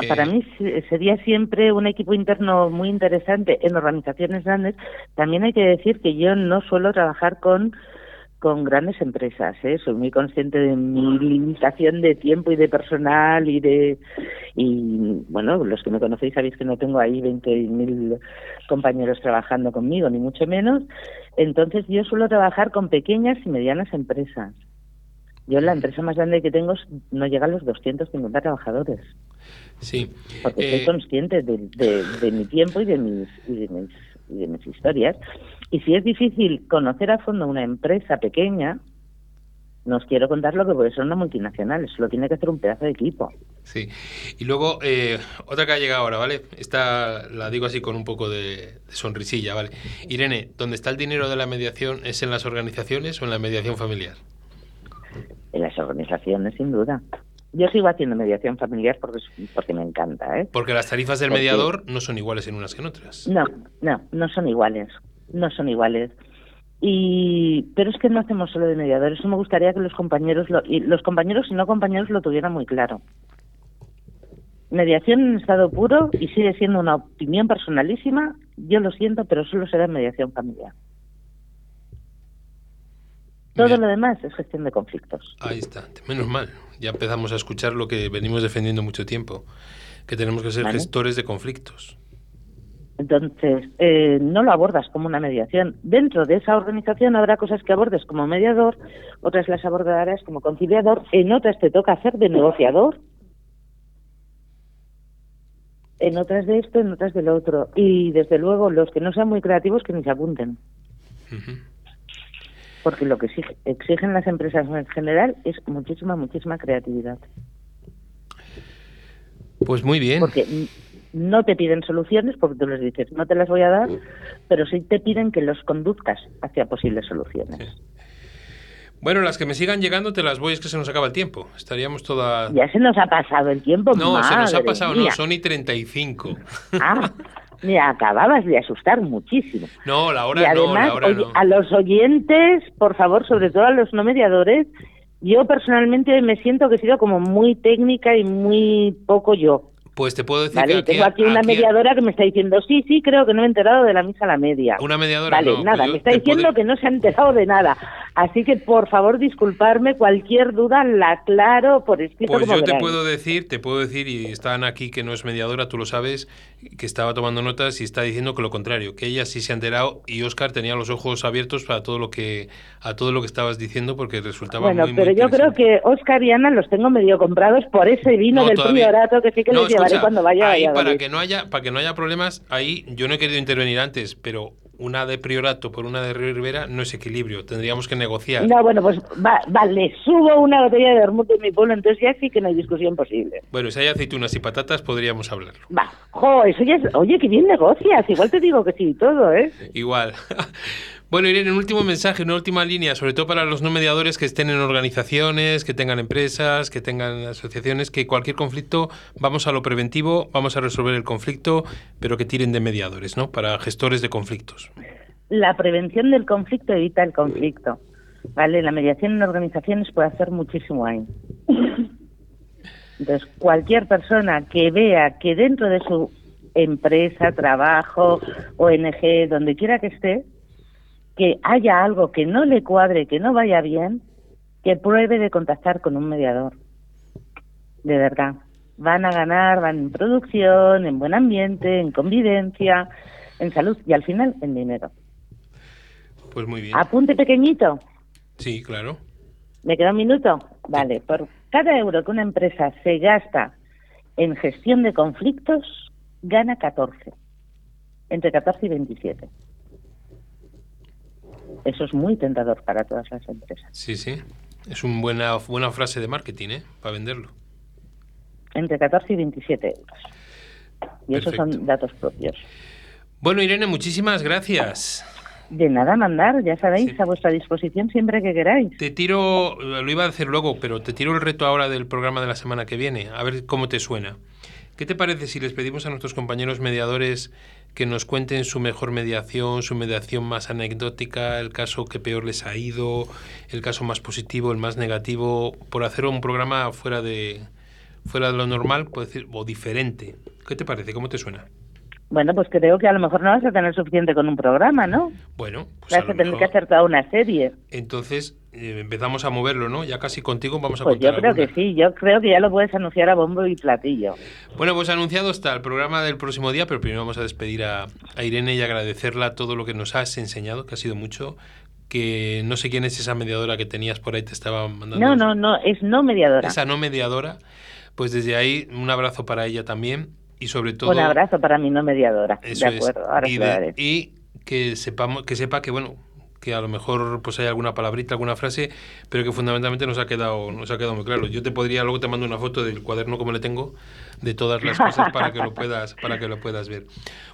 Eh, Para mí se- sería siempre un equipo interno muy interesante en organizaciones grandes. También hay que decir que yo no suelo trabajar con con grandes empresas, ¿eh? soy muy consciente de mi limitación de tiempo y de personal y de y bueno los que me conocéis sabéis que no tengo ahí 20.000 compañeros trabajando conmigo ni mucho menos entonces yo suelo trabajar con pequeñas y medianas empresas yo la empresa más grande que tengo no llega a los 250 trabajadores Sí. porque Eh, soy consciente de, de- de mi tiempo y de mis y de mis y de mis historias y si es difícil conocer a fondo una empresa pequeña no os quiero contar lo que puede ser una multinacional eso lo tiene que hacer un pedazo de equipo Sí. Y luego, eh, otra que ha llegado ahora, ¿vale? Esta la digo así con un poco de, de sonrisilla, ¿vale? Irene, ¿dónde está el dinero de la mediación? ¿Es en las organizaciones o en la mediación familiar? en las organizaciones sin duda yo sigo haciendo mediación familiar porque porque me encanta ¿eh? Porque las tarifas del Porque- mediador no son iguales en unas que en otras. No, no, no son iguales, no son iguales. Y pero es que no hacemos solo de mediadores. Eso me gustaría que los compañeros lo, y los compañeros y no compañeros lo tuvieran muy claro. Mediación en estado puro y sigue siendo una opinión personalísima. Yo lo siento, pero solo será en mediación familiar. Todo Bien. lo demás es gestión de conflictos. Ahí está, menos mal. Ya empezamos a escuchar lo que venimos defendiendo mucho tiempo, que tenemos que ser Vale. gestores de conflictos. Entonces, eh, no lo abordas como una mediación. Dentro de esa organización habrá cosas que abordes como mediador, otras las abordarás como conciliador, en otras te toca hacer de negociador, en otras de esto, en otras del otro. Y desde luego, los que no sean muy creativos, que ni se apunten. Porque lo que exige- exigen las empresas en general es muchísima, muchísima creatividad. Pues muy bien. Porque no te piden soluciones porque tú les dices, no te las voy a dar, pero sí te piden que los conduzcas hacia posibles soluciones. Bueno, las que me sigan llegando te las voy, es que se nos acaba el tiempo. Estaríamos toda... Ya se nos ha pasado el tiempo. No, se nos ha madre pasado, mía. no, son y 35. Ah, mira, acababas de asustar muchísimo. No, la y hora no, además, la hora oye, no. a los oyentes, por favor, sobre todo a los no mediadores, yo personalmente me siento que he sido como muy técnica y muy poco yo. Pues te puedo decir Vale, que aquí, tengo aquí una aquí- mediadora que me está diciendo, sí, sí, creo que no me he enterado de la misa a la media. Una mediadora Vale, no, nada, me está diciendo que no se ha enterado de nada. Así que, por favor, disculparme, cualquier duda la aclaro por escrito Pues como yo te puedo decir, te puedo decir, y están aquí que no es mediadora, tú lo sabes, que estaba tomando notas y está diciendo que lo contrario, que ella sí se ha enterado y Oscar tenía los ojos abiertos para todo lo que, a todo lo que estabas diciendo porque resultaba Bueno, muy, muy pero yo creo que Oscar y Ana los tengo medio comprados por ese vino No, del todavía- priorato que sí que No, les llevaré cuando vaya a ahí para Valladolid. que no haya para que no haya problemas, ahí yo no he querido intervenir antes, pero una de Priorato por una de Río Rivera no es equilibrio, tendríamos que negociar. No, bueno, pues va- vale, subo una botella de vermut en mi pueblo, entonces ya sí que no hay discusión posible. Bueno, si hay aceitunas y patatas podríamos hablarlo. Va, jo, eso ya es, oye, que bien negocias, igual te digo que sí todo, ¿eh? Igual. Bueno, Irene, un último mensaje, una última línea, sobre todo para los no mediadores que estén en organizaciones, que tengan empresas, que tengan asociaciones, que cualquier conflicto, vamos a lo preventivo, vamos a resolver el conflicto, pero que tiren de mediadores, ¿no? Para gestores de conflictos. La prevención del conflicto evita el conflicto, ¿vale? La mediación en organizaciones puede hacer muchísimo ahí. Entonces, cualquier persona que vea que dentro de su empresa, trabajo, ONG, donde quiera que esté, que haya algo que no le cuadre, que no vaya bien, que pruebe de contactar con un mediador. De verdad. Van a ganar, van en producción, en buen ambiente, en convivencia, en salud y al final en dinero. Pues muy bien. Apunte pequeñito. Sí, claro. ¿Me queda un minuto? Vale, por cada euro que una empresa se gasta en gestión de conflictos, gana 14. Entre 14 y 27. Eso es muy tentador para todas las empresas. Sí, sí. Es una buena, buena frase de marketing, ¿eh? Para venderlo. Entre 14 y 27 euros. Y esos son datos propios. Bueno, Irene, muchísimas gracias. De nada mandar, ya sabéis, Sí. a vuestra disposición siempre que queráis. Te tiro, lo iba a hacer luego, pero te tiro el reto ahora del programa de la semana que viene, a ver cómo te suena. ¿Qué te parece si les pedimos a nuestros compañeros mediadores que nos cuenten su mejor mediación, su mediación más anecdótica, el caso que peor les ha ido, el caso más positivo, el más negativo, por hacer un programa fuera de fuera de lo normal, puedo decir, o diferente. ¿Qué te parece? ¿Cómo te suena? Bueno, pues creo que a lo mejor no vas a tener suficiente con un programa, ¿no? Bueno, pues vas a tener mejor- que hacer toda una serie. Entonces eh, empezamos a moverlo, ¿no? Ya casi contigo vamos a Pues yo creo que alguna. sí, yo creo que ya lo puedes anunciar a bombo y platillo. Bueno, pues anunciado está el programa del próximo día, pero primero vamos a despedir a, a Irene y agradecerla todo lo que nos has enseñado, que ha sido mucho. Que no sé quién es esa mediadora que tenías por ahí, te estaba mandando. No, no, no, es no mediadora. Esa no mediadora, pues desde ahí un abrazo para ella también y sobre todo. Un abrazo para mi no mediadora. Eso de acuerdo, ahora y, de- y que sepamos, que sepa que bueno, que a lo mejor pues hay alguna palabrita, alguna frase, pero que fundamentalmente nos ha quedado, nos ha quedado muy claro. Yo te podría, luego te mando una foto del cuaderno como le tengo, de todas las cosas para que lo puedas, para que lo puedas ver.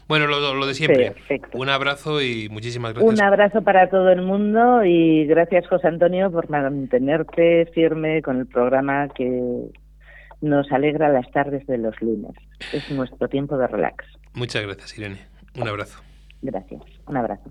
Bueno, lo, lo de siempre. Perfecto. Un abrazo y muchísimas gracias. Un abrazo para todo el mundo y gracias José Antonio por mantenerte firme con el programa que nos alegra las tardes de los lunes. Es nuestro tiempo de relax. Muchas gracias, Irene. Un abrazo. Gracias. Un abrazo.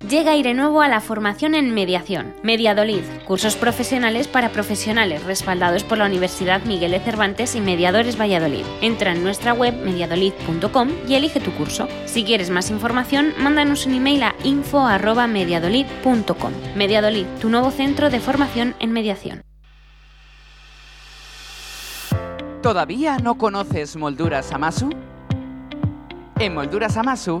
Llega Aire Nuevo a la formación en mediación. Mediadolid, cursos profesionales para profesionales respaldados por la Universidad Miguel de Cervantes y Mediadores Valladolid. Entra en nuestra web mediadolid.com y elige tu curso. Si quieres más información, mándanos un email a info@mediadolid.com. Mediadolid, tu nuevo centro de formación en mediación. ¿Todavía no conoces Molduras Amasu? En Molduras Amasu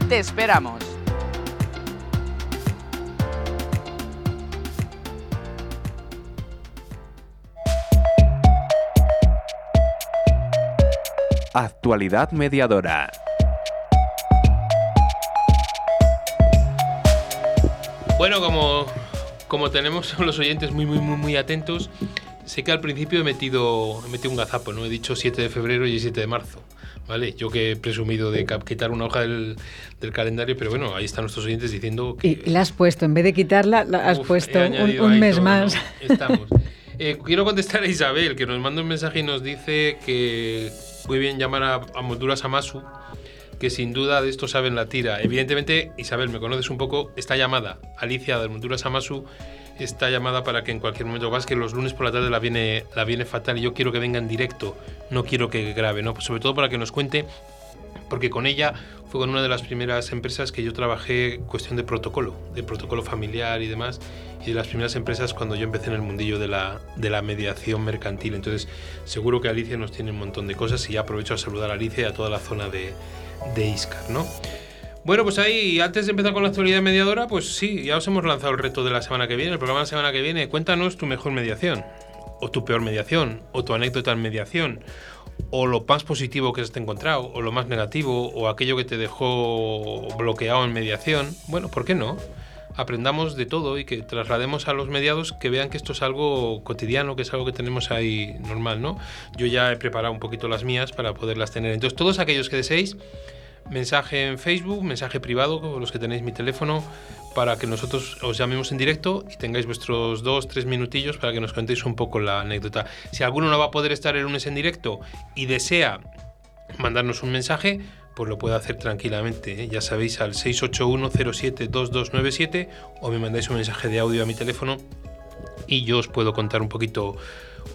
Te esperamos. Actualidad mediadora. Bueno, como, como tenemos a los oyentes muy, muy, muy, muy atentos, sé que al principio he metido, he metido un gazapo, ¿no? He dicho 7 de febrero y 7 de marzo, ¿vale? Yo que he presumido de quitar una hoja del, del calendario, pero bueno, ahí están nuestros oyentes diciendo que... Y la has puesto, en vez de quitarla, la has Uf, puesto un, un mes todo, más. ¿no? Estamos. Eh, quiero contestar a Isabel, que nos manda un mensaje y nos dice que muy bien llamar a, a Molduras Amasu, que sin duda de esto saben la tira. Evidentemente, Isabel, me conoces un poco, esta llamada, Alicia de Molduras Amasu, esta llamada para que en cualquier momento, lo que los lunes por la tarde la viene, la viene fatal y yo quiero que venga en directo, no quiero que grabe, ¿no? sobre todo para que nos cuente porque con ella fue con una de las primeras empresas que yo trabajé cuestión de protocolo, de protocolo familiar y demás, y de las primeras empresas cuando yo empecé en el mundillo de la, de la mediación mercantil. Entonces, seguro que Alicia nos tiene un montón de cosas y aprovecho a saludar a Alicia y a toda la zona de, de Iscar, ¿no? Bueno, pues ahí, antes de empezar con la actualidad mediadora, pues sí, ya os hemos lanzado el reto de la semana que viene, el programa de la semana que viene. Cuéntanos tu mejor mediación, o tu peor mediación, o tu anécdota en mediación, o lo más positivo que has encontrado, o lo más negativo, o aquello que te dejó bloqueado en mediación. Bueno, ¿por qué no? Aprendamos de todo y que traslademos a los mediados que vean que esto es algo cotidiano, que es algo que tenemos ahí normal, ¿no? Yo ya he preparado un poquito las mías para poderlas tener. Entonces, todos aquellos que deseéis, mensaje en Facebook, mensaje privado, con los que tenéis mi teléfono, para que nosotros os llamemos en directo y tengáis vuestros dos, tres minutillos para que nos contéis un poco la anécdota. Si alguno no va a poder estar el lunes en directo y desea mandarnos un mensaje, pues lo puede hacer tranquilamente. ¿eh? Ya sabéis, al 681072297 o me mandáis un mensaje de audio a mi teléfono y yo os puedo contar un poquito,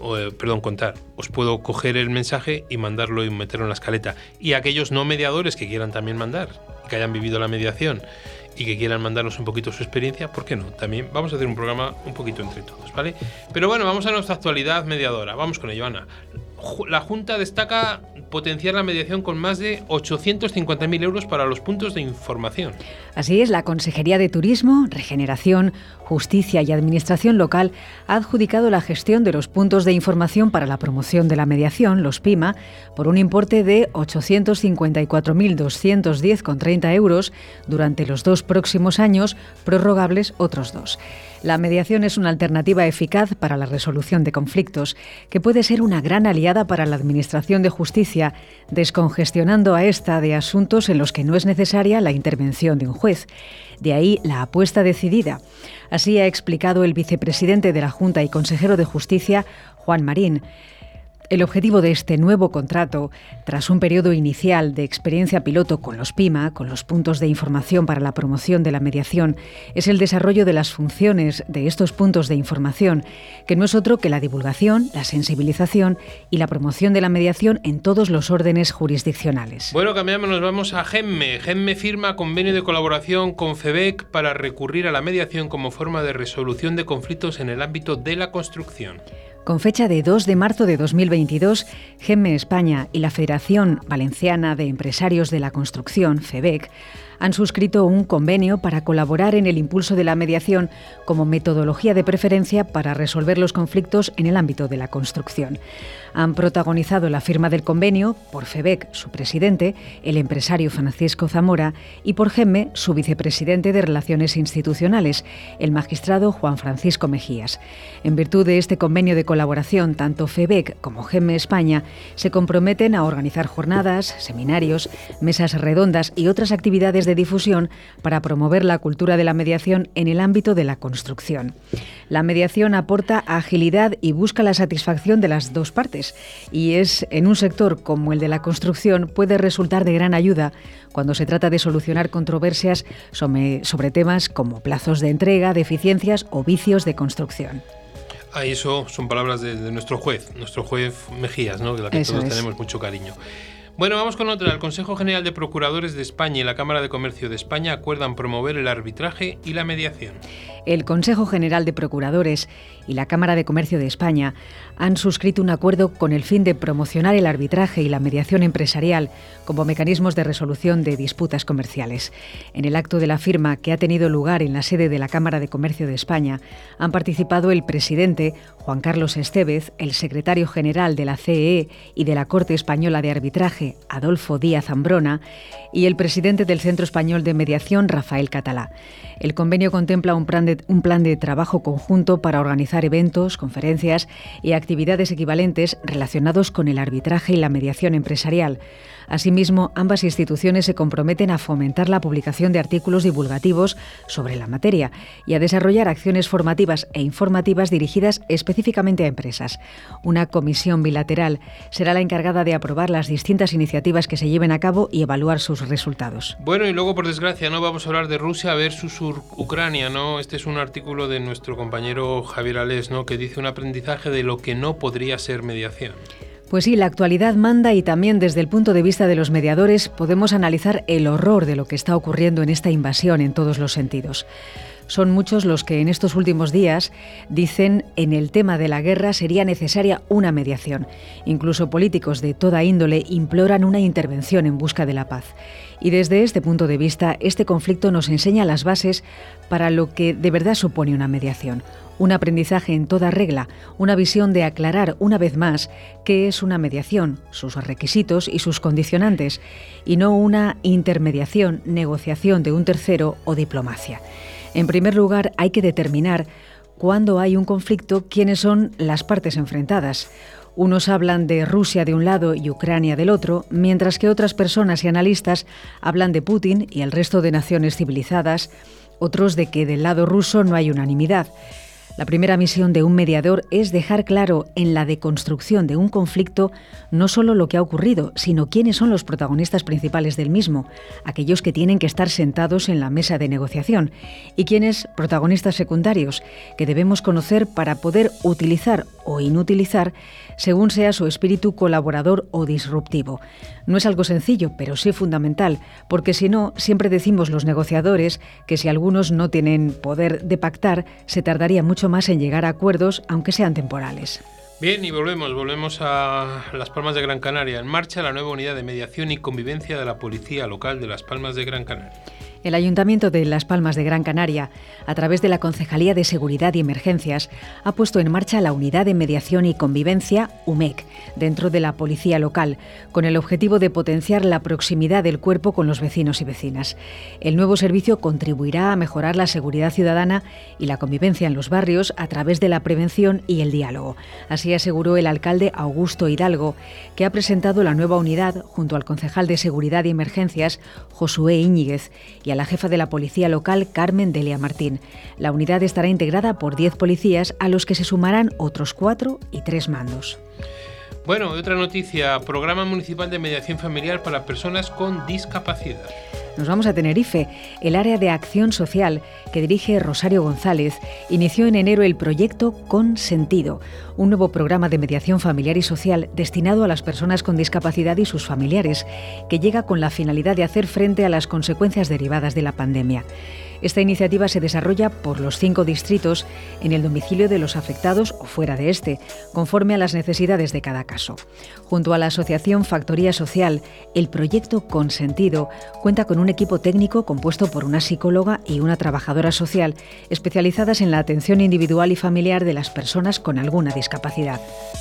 eh, perdón, contar, os puedo coger el mensaje y mandarlo y meterlo en la escaleta. Y aquellos no mediadores que quieran también mandar, que hayan vivido la mediación y que quieran mandarnos un poquito su experiencia, ¿por qué no? También vamos a hacer un programa un poquito entre todos, ¿vale? Pero bueno, vamos a nuestra actualidad mediadora. Vamos con ello, Ana. la Junta destaca potenciar la mediación con más de 850.000 euros para los puntos de información. Así es, la Consejería de Turismo, Regeneración, Justicia y Administración Local ha adjudicado la gestión de los puntos de información para la promoción de la mediación, los PIMA, por un importe de 854.210,30 euros durante los dos próximos años, prorrogables otros dos. La mediación es una alternativa eficaz para la resolución de conflictos, que puede ser una gran aliada para la Administración de Justicia, descongestionando a esta de asuntos en los que no es necesaria la intervención de un juez. De ahí la apuesta decidida. Así ha explicado el vicepresidente de la Junta y consejero de Justicia, Juan Marín. El objetivo de este nuevo contrato, tras un periodo inicial de experiencia piloto con los PIMA, con los puntos de información para la promoción de la mediación, es el desarrollo de las funciones de estos puntos de información, que no es otro que la divulgación, la sensibilización y la promoción de la mediación en todos los órdenes jurisdiccionales. Bueno, cambiamos, nos vamos a GEMME. GEMME firma convenio de colaboración con FEBEC para recurrir a la mediación como forma de resolución de conflictos en el ámbito de la construcción. Con fecha de 2 de marzo de 2022, GEME España y la Federación Valenciana de Empresarios de la Construcción, FEBEC, han suscrito un convenio para colaborar en el impulso de la mediación como metodología de preferencia para resolver los conflictos en el ámbito de la construcción. Han protagonizado la firma del convenio por FEBEC, su presidente, el empresario Francisco Zamora, y por GEME, su vicepresidente de Relaciones Institucionales, el magistrado Juan Francisco Mejías. En virtud de este convenio de colaboración, tanto FEBEC como GEME España se comprometen a organizar jornadas, seminarios, mesas redondas y otras actividades de difusión para promover la cultura de la mediación en el ámbito de la construcción. La mediación aporta agilidad y busca la satisfacción de las dos partes y es en un sector como el de la construcción puede resultar de gran ayuda cuando se trata de solucionar controversias sobre, sobre temas como plazos de entrega, deficiencias o vicios de construcción. Ah, eso son palabras de, de nuestro juez, nuestro juez Mejías, ¿no? de la que Eso todos es. tenemos mucho cariño. Bueno, vamos con otra. El Consejo General de Procuradores de España y la Cámara de Comercio de España acuerdan promover el arbitraje y la mediación. El Consejo General de Procuradores y la Cámara de Comercio de España han suscrito un acuerdo con el fin de promocionar el arbitraje y la mediación empresarial como mecanismos de resolución de disputas comerciales. En el acto de la firma que ha tenido lugar en la sede de la Cámara de Comercio de España han participado el presidente Juan Carlos Estevez, el secretario general de la CEE y de la Corte Española de Arbitraje, Adolfo Díaz Zambrona, y el presidente del Centro Español de Mediación, Rafael Catalá. El convenio contempla un plan, de, un plan de trabajo conjunto para organizar eventos, conferencias y actividades equivalentes relacionados con el arbitraje y la mediación empresarial. Asimismo, ambas instituciones se comprometen a fomentar la publicación de artículos divulgativos sobre la materia y a desarrollar acciones formativas e informativas dirigidas específicamente a empresas. Una comisión bilateral será la encargada de aprobar las distintas iniciativas que se lleven a cabo y evaluar sus resultados. Bueno, y luego, por desgracia, no vamos a hablar de Rusia versus Ucrania, ¿no? Este es un artículo de nuestro compañero Javier Alés, ¿no? Que dice un aprendizaje de lo que no podría ser mediación. Pues sí, la actualidad manda y también desde el punto de vista de los mediadores podemos analizar el horror de lo que está ocurriendo en esta invasión en todos los sentidos. Son muchos los que en estos últimos días dicen en el tema de la guerra sería necesaria una mediación. Incluso políticos de toda índole imploran una intervención en busca de la paz. Y desde este punto de vista, este conflicto nos enseña las bases para lo que de verdad supone una mediación. Un aprendizaje en toda regla, una visión de aclarar una vez más qué es una mediación, sus requisitos y sus condicionantes, y no una intermediación, negociación de un tercero o diplomacia. En primer lugar, hay que determinar cuándo hay un conflicto, quiénes son las partes enfrentadas. Unos hablan de Rusia de un lado y Ucrania del otro, mientras que otras personas y analistas hablan de Putin y el resto de naciones civilizadas, otros de que del lado ruso no hay unanimidad. La primera misión de un mediador es dejar claro en la deconstrucción de un conflicto no solo lo que ha ocurrido, sino quiénes son los protagonistas principales del mismo, aquellos que tienen que estar sentados en la mesa de negociación, y quiénes protagonistas secundarios, que debemos conocer para poder utilizar o inutilizar según sea su espíritu colaborador o disruptivo. No es algo sencillo, pero sí fundamental, porque si no, siempre decimos los negociadores que si algunos no tienen poder de pactar, se tardaría mucho más en llegar a acuerdos, aunque sean temporales. Bien, y volvemos, volvemos a Las Palmas de Gran Canaria. En marcha la nueva unidad de mediación y convivencia de la Policía Local de Las Palmas de Gran Canaria. El Ayuntamiento de Las Palmas de Gran Canaria, a través de la Concejalía de Seguridad y Emergencias, ha puesto en marcha la Unidad de Mediación y Convivencia, UMEC, dentro de la Policía Local, con el objetivo de potenciar la proximidad del cuerpo con los vecinos y vecinas. El nuevo servicio contribuirá a mejorar la seguridad ciudadana y la convivencia en los barrios a través de la prevención y el diálogo. Así aseguró el alcalde Augusto Hidalgo, que ha presentado la nueva unidad junto al concejal de Seguridad y Emergencias, Josué Íñiguez, y la jefa de la policía local, Carmen Delia Martín. La unidad estará integrada por 10 policías, a los que se sumarán otros cuatro y tres mandos. Bueno, otra noticia, Programa Municipal de Mediación Familiar para Personas con Discapacidad. Nos vamos a Tenerife. El área de acción social que dirige Rosario González inició en enero el proyecto Con Sentido, un nuevo programa de mediación familiar y social destinado a las personas con discapacidad y sus familiares, que llega con la finalidad de hacer frente a las consecuencias derivadas de la pandemia. Esta iniciativa se desarrolla por los cinco distritos en el domicilio de los afectados o fuera de este, conforme a las necesidades de cada caso. Junto a la Asociación Factoría Social, el proyecto Consentido cuenta con un equipo técnico compuesto por una psicóloga y una trabajadora social especializadas en la atención individual y familiar de las personas con alguna discapacidad.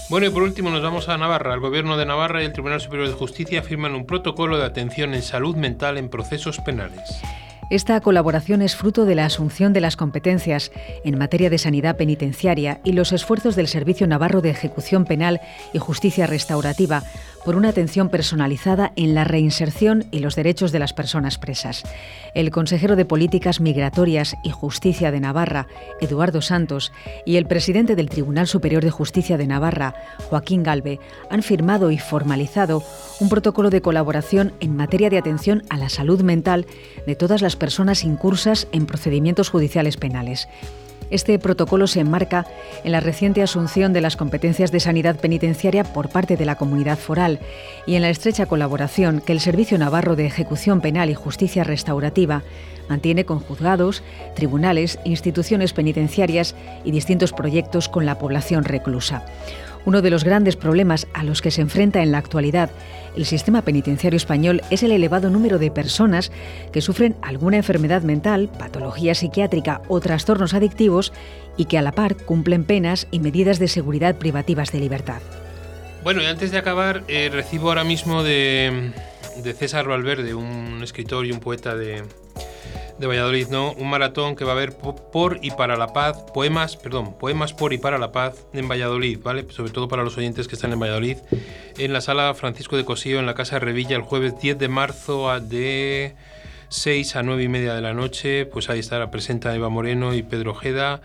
Bueno, y por último nos vamos a Navarra. El Gobierno de Navarra y el Tribunal Superior de Justicia firman un protocolo de atención en salud mental en procesos penales. Esta colaboración es fruto de la asunción de las competencias en materia de sanidad penitenciaria y los esfuerzos del Servicio Navarro de Ejecución Penal y Justicia Restaurativa por una atención personalizada en la reinserción y los derechos de las personas presas. El consejero de Políticas Migratorias y Justicia de Navarra, Eduardo Santos, y el presidente del Tribunal Superior de Justicia de Navarra, Joaquín Galve, han firmado y formalizado un protocolo de colaboración en materia de atención a la salud mental de todas las personas incursas en procedimientos judiciales penales. Este protocolo se enmarca en la reciente asunción de las competencias de sanidad penitenciaria por parte de la comunidad foral y en la estrecha colaboración que el Servicio Navarro de Ejecución Penal y Justicia Restaurativa mantiene con juzgados, tribunales, instituciones penitenciarias y distintos proyectos con la población reclusa. Uno de los grandes problemas a los que se enfrenta en la actualidad el sistema penitenciario español es el elevado número de personas que sufren alguna enfermedad mental, patología psiquiátrica o trastornos adictivos y que a la par cumplen penas y medidas de seguridad privativas de libertad. Bueno, y antes de acabar, eh, recibo ahora mismo de, de César Valverde, un escritor y un poeta de, de Valladolid, ¿no? Un maratón que va a haber por y para la paz, poemas, perdón, poemas por y para la paz en Valladolid, ¿vale? Sobre todo para los oyentes que están en Valladolid, en la sala Francisco de Cosío, en la Casa Revilla, el jueves 10 de marzo de 6 a 9 y media de la noche, pues ahí estará presenta Eva Moreno y Pedro Ojeda,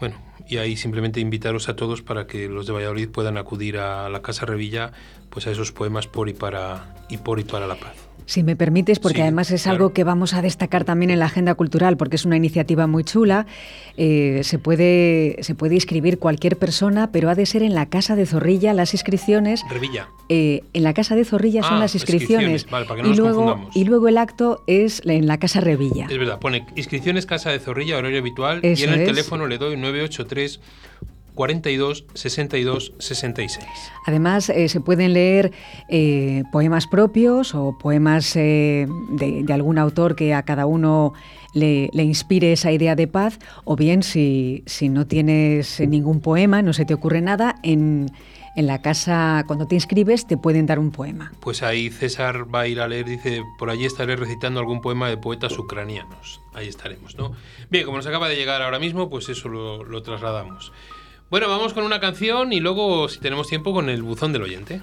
bueno, y ahí simplemente invitaros a todos para que los de Valladolid puedan acudir a la Casa Revilla, pues a esos poemas por y para, y por y para la paz. Si me permites, porque además es algo que vamos a destacar también en la agenda cultural, porque es una iniciativa muy chula. Eh, se, puede, se puede inscribir cualquier persona, pero ha de ser en la Casa de Zorrilla las inscripciones. Revilla. Eh, en la Casa de Zorrilla son Ah, las inscripciones. inscripciones. Vale, para que no y, nos luego, confundamos. y luego el acto es en la Casa Revilla. Es verdad, pone inscripciones Casa de Zorrilla, horario habitual, y en el es. teléfono le doy 983 42 62 66. Además, eh, se pueden leer eh, poemas propios o poemas eh, de, de algún autor que a cada uno le, le inspire esa idea de paz, o bien si, si no tienes ningún poema, no se te ocurre nada, en, en la casa, cuando te inscribes, te pueden dar un poema. Pues ahí César va a ir a leer, dice, por allí estaré recitando algún poema de poetas ucranianos. Ahí estaremos, ¿no? Bien, como nos acaba de llegar ahora mismo, pues eso lo, lo trasladamos. Bueno, vamos con una canción y luego, si tenemos tiempo, con el buzón del oyente.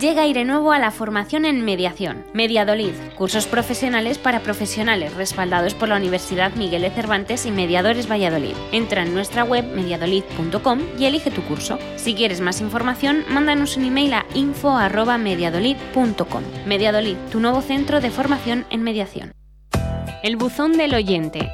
Llega Aire Nuevo a la formación en mediación. Mediadolid, cursos profesionales para profesionales respaldados por la Universidad Miguel de Cervantes y Mediadores Valladolid. Entra en nuestra web mediadolid.com y elige tu curso. Si quieres más información, mándanos un email a info@mediadolid.com. Mediadolid, tu nuevo centro de formación en mediación. El buzón del oyente.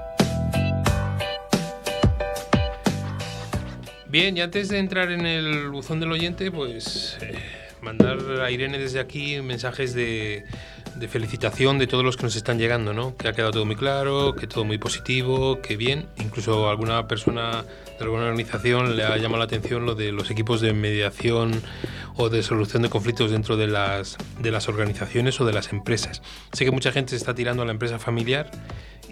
Bien, y antes de entrar en el buzón del oyente, pues eh, mandar a Irene desde aquí mensajes de, de felicitación de todos los que nos están llegando, ¿no? Que ha quedado todo muy claro, que todo muy positivo, que bien. Incluso alguna persona de alguna organización le ha llamado la atención lo de los equipos de mediación o de solución de conflictos dentro de las, de las organizaciones o de las empresas. Sé que mucha gente se está tirando a la empresa familiar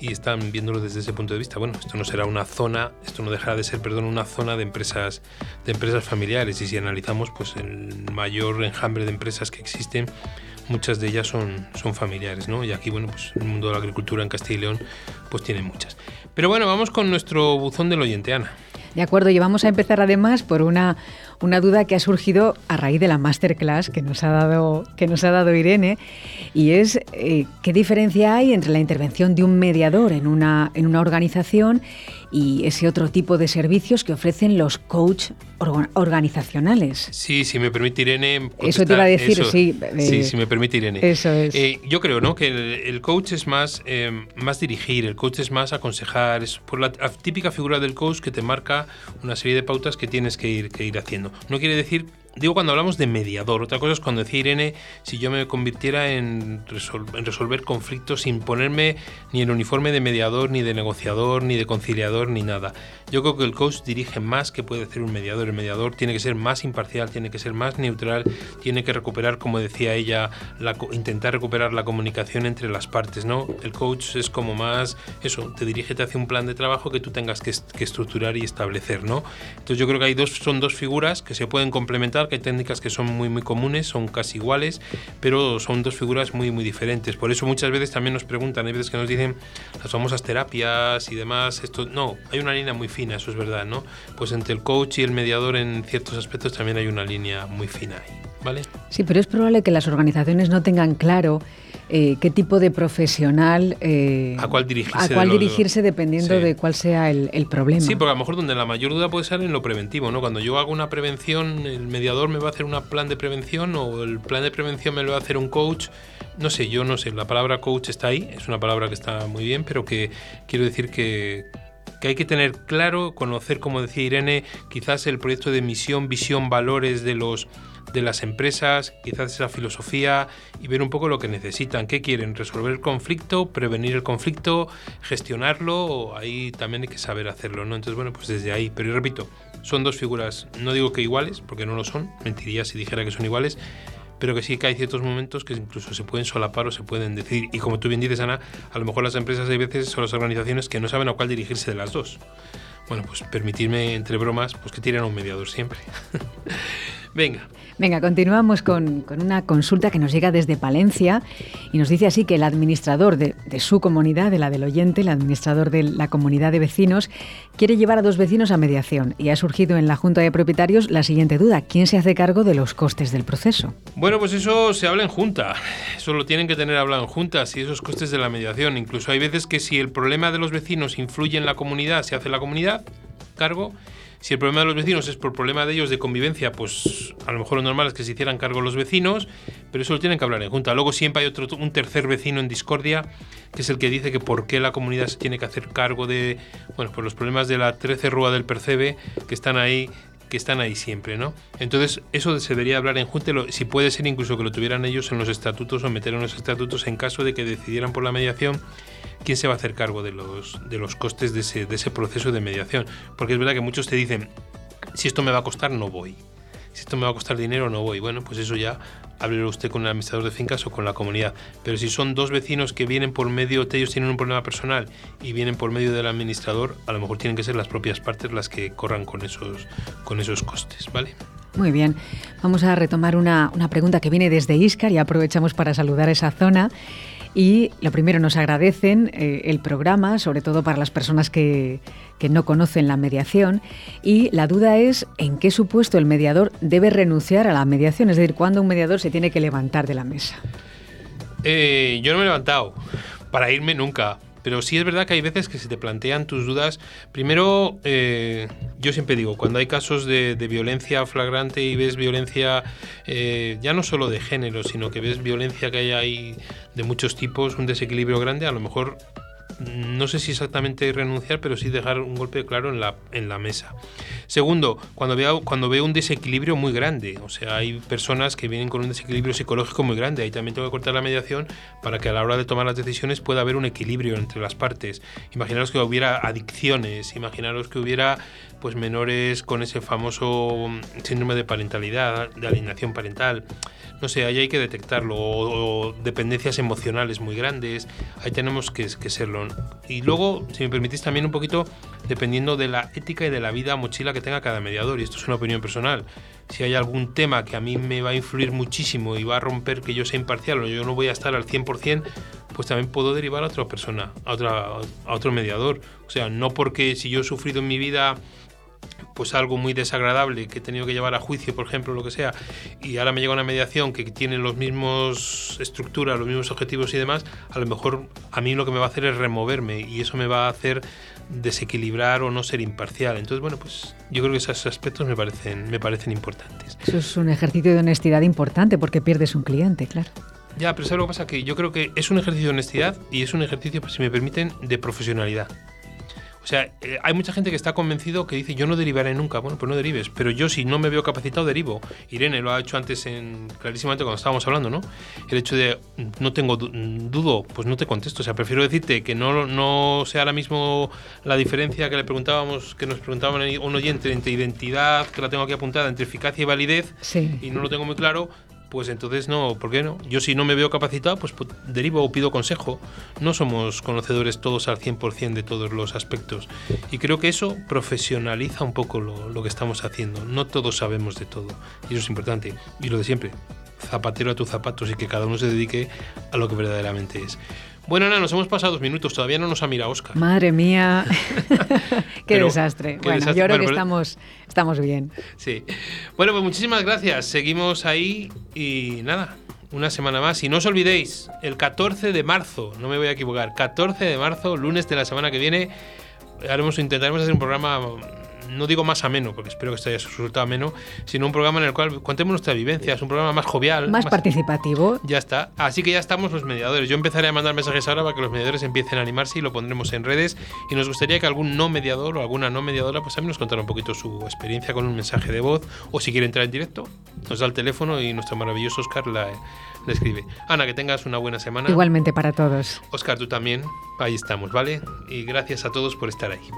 y están viéndolo desde ese punto de vista. Bueno, esto no será una zona, esto no dejará de ser, perdón, una zona de empresas, de empresas familiares. Y si analizamos, pues el mayor enjambre de empresas que existen, muchas de ellas son, son familiares, ¿no? Y aquí, bueno, pues el mundo de la agricultura en Castilla y León, pues tiene muchas. Pero bueno, vamos con nuestro buzón del oyente, Ana. De acuerdo, y vamos a empezar además por una, una duda que ha surgido a raíz de la masterclass que nos ha dado, que nos ha dado Irene, y es eh, qué diferencia hay entre la intervención de un mediador en una, en una organización y ese otro tipo de servicios que ofrecen los coach organizacionales. Sí, si me permite Irene. Eso te iba a decir, sí. sí, si me permite Irene. Eso es. Eh, yo creo ¿no? que el, coach es más, eh, más dirigir, el coach es más aconsejar, es por la, típica figura del coach que te marca una serie de pautas que tienes que ir, que ir haciendo. No quiere decir digo cuando hablamos de mediador, otra cosa es cuando decía Irene, si yo me convirtiera en, en, resolver conflictos sin ponerme ni el uniforme de mediador, ni de negociador, ni de conciliador, ni nada. Yo creo que el coach dirige más que puede hacer un mediador. El mediador tiene que ser más imparcial, tiene que ser más neutral, tiene que recuperar, como decía ella, la, intentar recuperar la comunicación entre las partes, ¿no? El coach es como más, eso, te dirige, te hace un plan de trabajo que tú tengas que, que estructurar y establecer, ¿no? Entonces yo creo que hay dos, son dos figuras que se pueden complementar, que hay técnicas que son muy, muy comunes, son casi iguales, pero son dos figuras muy, muy diferentes. Por eso muchas veces también nos preguntan, hay veces que nos dicen las famosas terapias y demás, esto, no, hay una línea muy fina, eso es verdad, ¿no? Pues entre el coach y el mediador en ciertos aspectos también hay una línea muy fina ¿vale? Sí, pero es probable que las organizaciones no tengan claro eh, qué tipo de profesional eh, a cuál dirigirse, a cuál dirigirse dependiendo de cuál sea el, el, problema. Sí, porque a lo mejor donde la mayor duda puede ser en lo preventivo, ¿no? Cuando yo hago una prevención, el mediador me va a hacer un plan de prevención o el plan de prevención me lo va a hacer un coach. No sé, yo no sé, la palabra coach está ahí, es una palabra que está muy bien, pero que quiero decir que, que hay que tener claro, conocer, como decía Irene, quizás el proyecto de misión, visión, valores de los de las empresas, quizás esa filosofía y ver un poco lo que necesitan, qué quieren, resolver el conflicto, prevenir el conflicto, gestionarlo, ahí también hay que saber hacerlo, ¿no? Entonces, bueno, pues desde ahí, pero repito, son dos figuras, no digo que iguales, porque no lo son, mentiría si dijera que son iguales, pero que sí que hay ciertos momentos que incluso se pueden solapar o se pueden decir. Y como tú bien dices, Ana, a lo mejor las empresas hay veces son las organizaciones que no saben a cuál dirigirse de las dos. Bueno, pues permitirme, entre bromas, pues que tiren a un mediador siempre. Venga. Venga, continuamos con, una consulta que nos llega desde Palencia y nos dice así que el administrador de, su comunidad, de la del oyente, el administrador de la comunidad de vecinos, quiere llevar a dos vecinos a mediación y ha surgido en la Junta de Propietarios la siguiente duda, ¿quién se hace cargo de los costes del proceso? Bueno, pues eso se habla en Junta, eso lo tienen que tener hablado en Junta, si esos costes de la mediación, incluso hay veces que si el problema de los vecinos influye en la comunidad, se hace la comunidad cargo si el problema de los vecinos es por problema de ellos de convivencia, pues a lo mejor lo normal es que se hicieran cargo los vecinos, pero eso lo tienen que hablar en junta. Luego siempre hay otro un tercer vecino en discordia, que es el que dice que por qué la comunidad se tiene que hacer cargo de bueno, pues los problemas de la 13 rúa del percebe que están ahí que están ahí siempre, ¿no? Entonces, eso se debería hablar en Junta, si puede ser incluso que lo tuvieran ellos en los estatutos o meter en los estatutos en caso de que decidieran por la mediación quién se va a hacer cargo de los, de los costes de ese, de ese proceso de mediación. Porque es verdad que muchos te dicen, si esto me va a costar, no voy si esto me va a costar dinero no voy. Bueno, pues eso ya háblelo usted con el administrador de fincas o con la comunidad. Pero si son dos vecinos que vienen por medio, ellos tienen un problema personal y vienen por medio del administrador, a lo mejor tienen que ser las propias partes las que corran con esos, con esos costes, ¿vale? Muy bien. Vamos a retomar una, una pregunta que viene desde Iscar y aprovechamos para saludar esa zona. Y lo primero, nos agradecen eh, el programa, sobre todo para las personas que, no conocen la mediación. Y la duda es en qué supuesto el mediador debe renunciar a la mediación, es decir, cuándo un mediador se tiene que levantar de la mesa. Eh, yo no me he levantado. Para irme nunca. Pero sí es verdad que hay veces que se te plantean tus dudas. Primero, eh, yo siempre digo, cuando hay casos de, violencia flagrante y ves violencia eh, ya no solo de género, sino que ves violencia que hay ahí de muchos tipos, un desequilibrio grande, a lo mejor no sé si exactamente renunciar, pero sí dejar un golpe claro en la, en la mesa. Segundo, cuando veo, cuando veo un desequilibrio muy grande, o sea, hay personas que vienen con un desequilibrio psicológico muy grande, ahí también tengo que cortar la mediación para que a la hora de tomar las decisiones pueda haber un equilibrio entre las partes. Imaginaros que hubiera adicciones, imaginaros que hubiera pues menores con ese famoso síndrome de parentalidad, de alienación parental no sé, ahí hay que detectarlo, o, dependencias emocionales muy grandes, ahí tenemos que, que serlo. Y luego, si me permitís también un poquito, dependiendo de la ética y de la vida mochila que tenga cada mediador, y esto es una opinión personal, si hay algún tema que a mí me va a influir muchísimo y va a romper que yo sea imparcial o yo no voy a estar al 100%, pues también puedo derivar a otra persona, a, otra, a otro mediador. O sea, no porque si yo he sufrido en mi vida pues algo muy desagradable que he tenido que llevar a juicio, por ejemplo, lo que sea, y ahora me llega una mediación que tiene los mismos estructuras, los mismos objetivos y demás, a lo mejor a mí lo que me va a hacer es removerme y eso me va a hacer desequilibrar o no ser imparcial. Entonces, bueno, pues yo creo que esos aspectos me parecen, me parecen importantes. Eso es un ejercicio de honestidad importante porque pierdes un cliente, claro. Ya, pero ¿sabes lo que pasa? Que yo creo que es un ejercicio de honestidad y es un ejercicio, pues, si me permiten, de profesionalidad. O sea, eh, hay mucha gente que está convencido que dice yo no derivaré nunca. Bueno, pues no derives. Pero yo si no me veo capacitado, derivo. Irene lo ha hecho antes en, clarísimamente cuando estábamos hablando, ¿no? El hecho de no tengo dudo, pues no te contesto. O sea, prefiero decirte que no, no sea ahora mismo la diferencia que le preguntábamos, que nos preguntaban un oyente entre identidad, que la tengo aquí apuntada, entre eficacia y validez, sí. y no lo tengo muy claro, pues entonces no, ¿por qué no? Yo si no me veo capacitado, pues, pues derivo o pido consejo. No somos conocedores todos al 100% de todos los aspectos. Y creo que eso profesionaliza un poco lo, lo, que estamos haciendo. No todos sabemos de todo. Y eso es importante. Y lo de siempre, zapatero a tus zapatos y que cada uno se dedique a lo que verdaderamente es. Bueno, Ana, nos hemos pasado dos minutos, todavía no nos ha mirado Oscar. Madre mía, qué pero, desastre. Qué bueno, desastre. yo creo bueno, que pero... estamos, estamos bien. Sí. Bueno, pues muchísimas gracias. Seguimos ahí y nada, una semana más. Y no os olvidéis, el 14 de marzo, no me voy a equivocar, 14 de marzo, lunes de la semana que viene, haremos, intentaremos hacer un programa no digo más ameno, porque espero que esto haya resultado ameno, sino un programa en el cual contemos nuestra vivencia, es un programa más jovial. Más, más, participativo. Ya está. Así que ya estamos los mediadores. Yo empezaré a mandar mensajes ahora para que los mediadores empiecen a animarse y lo pondremos en redes. Y nos gustaría que algún no mediador o alguna no mediadora pues también nos contara un poquito su experiencia con un mensaje de voz o si quiere entrar en directo, nos da el teléfono y nuestro maravilloso Oscar la, le escribe. Ana, que tengas una buena semana. Igualmente para todos. Oscar, tú también. Ahí estamos, ¿vale? Y gracias a todos por estar ahí.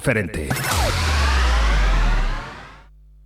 Diferente.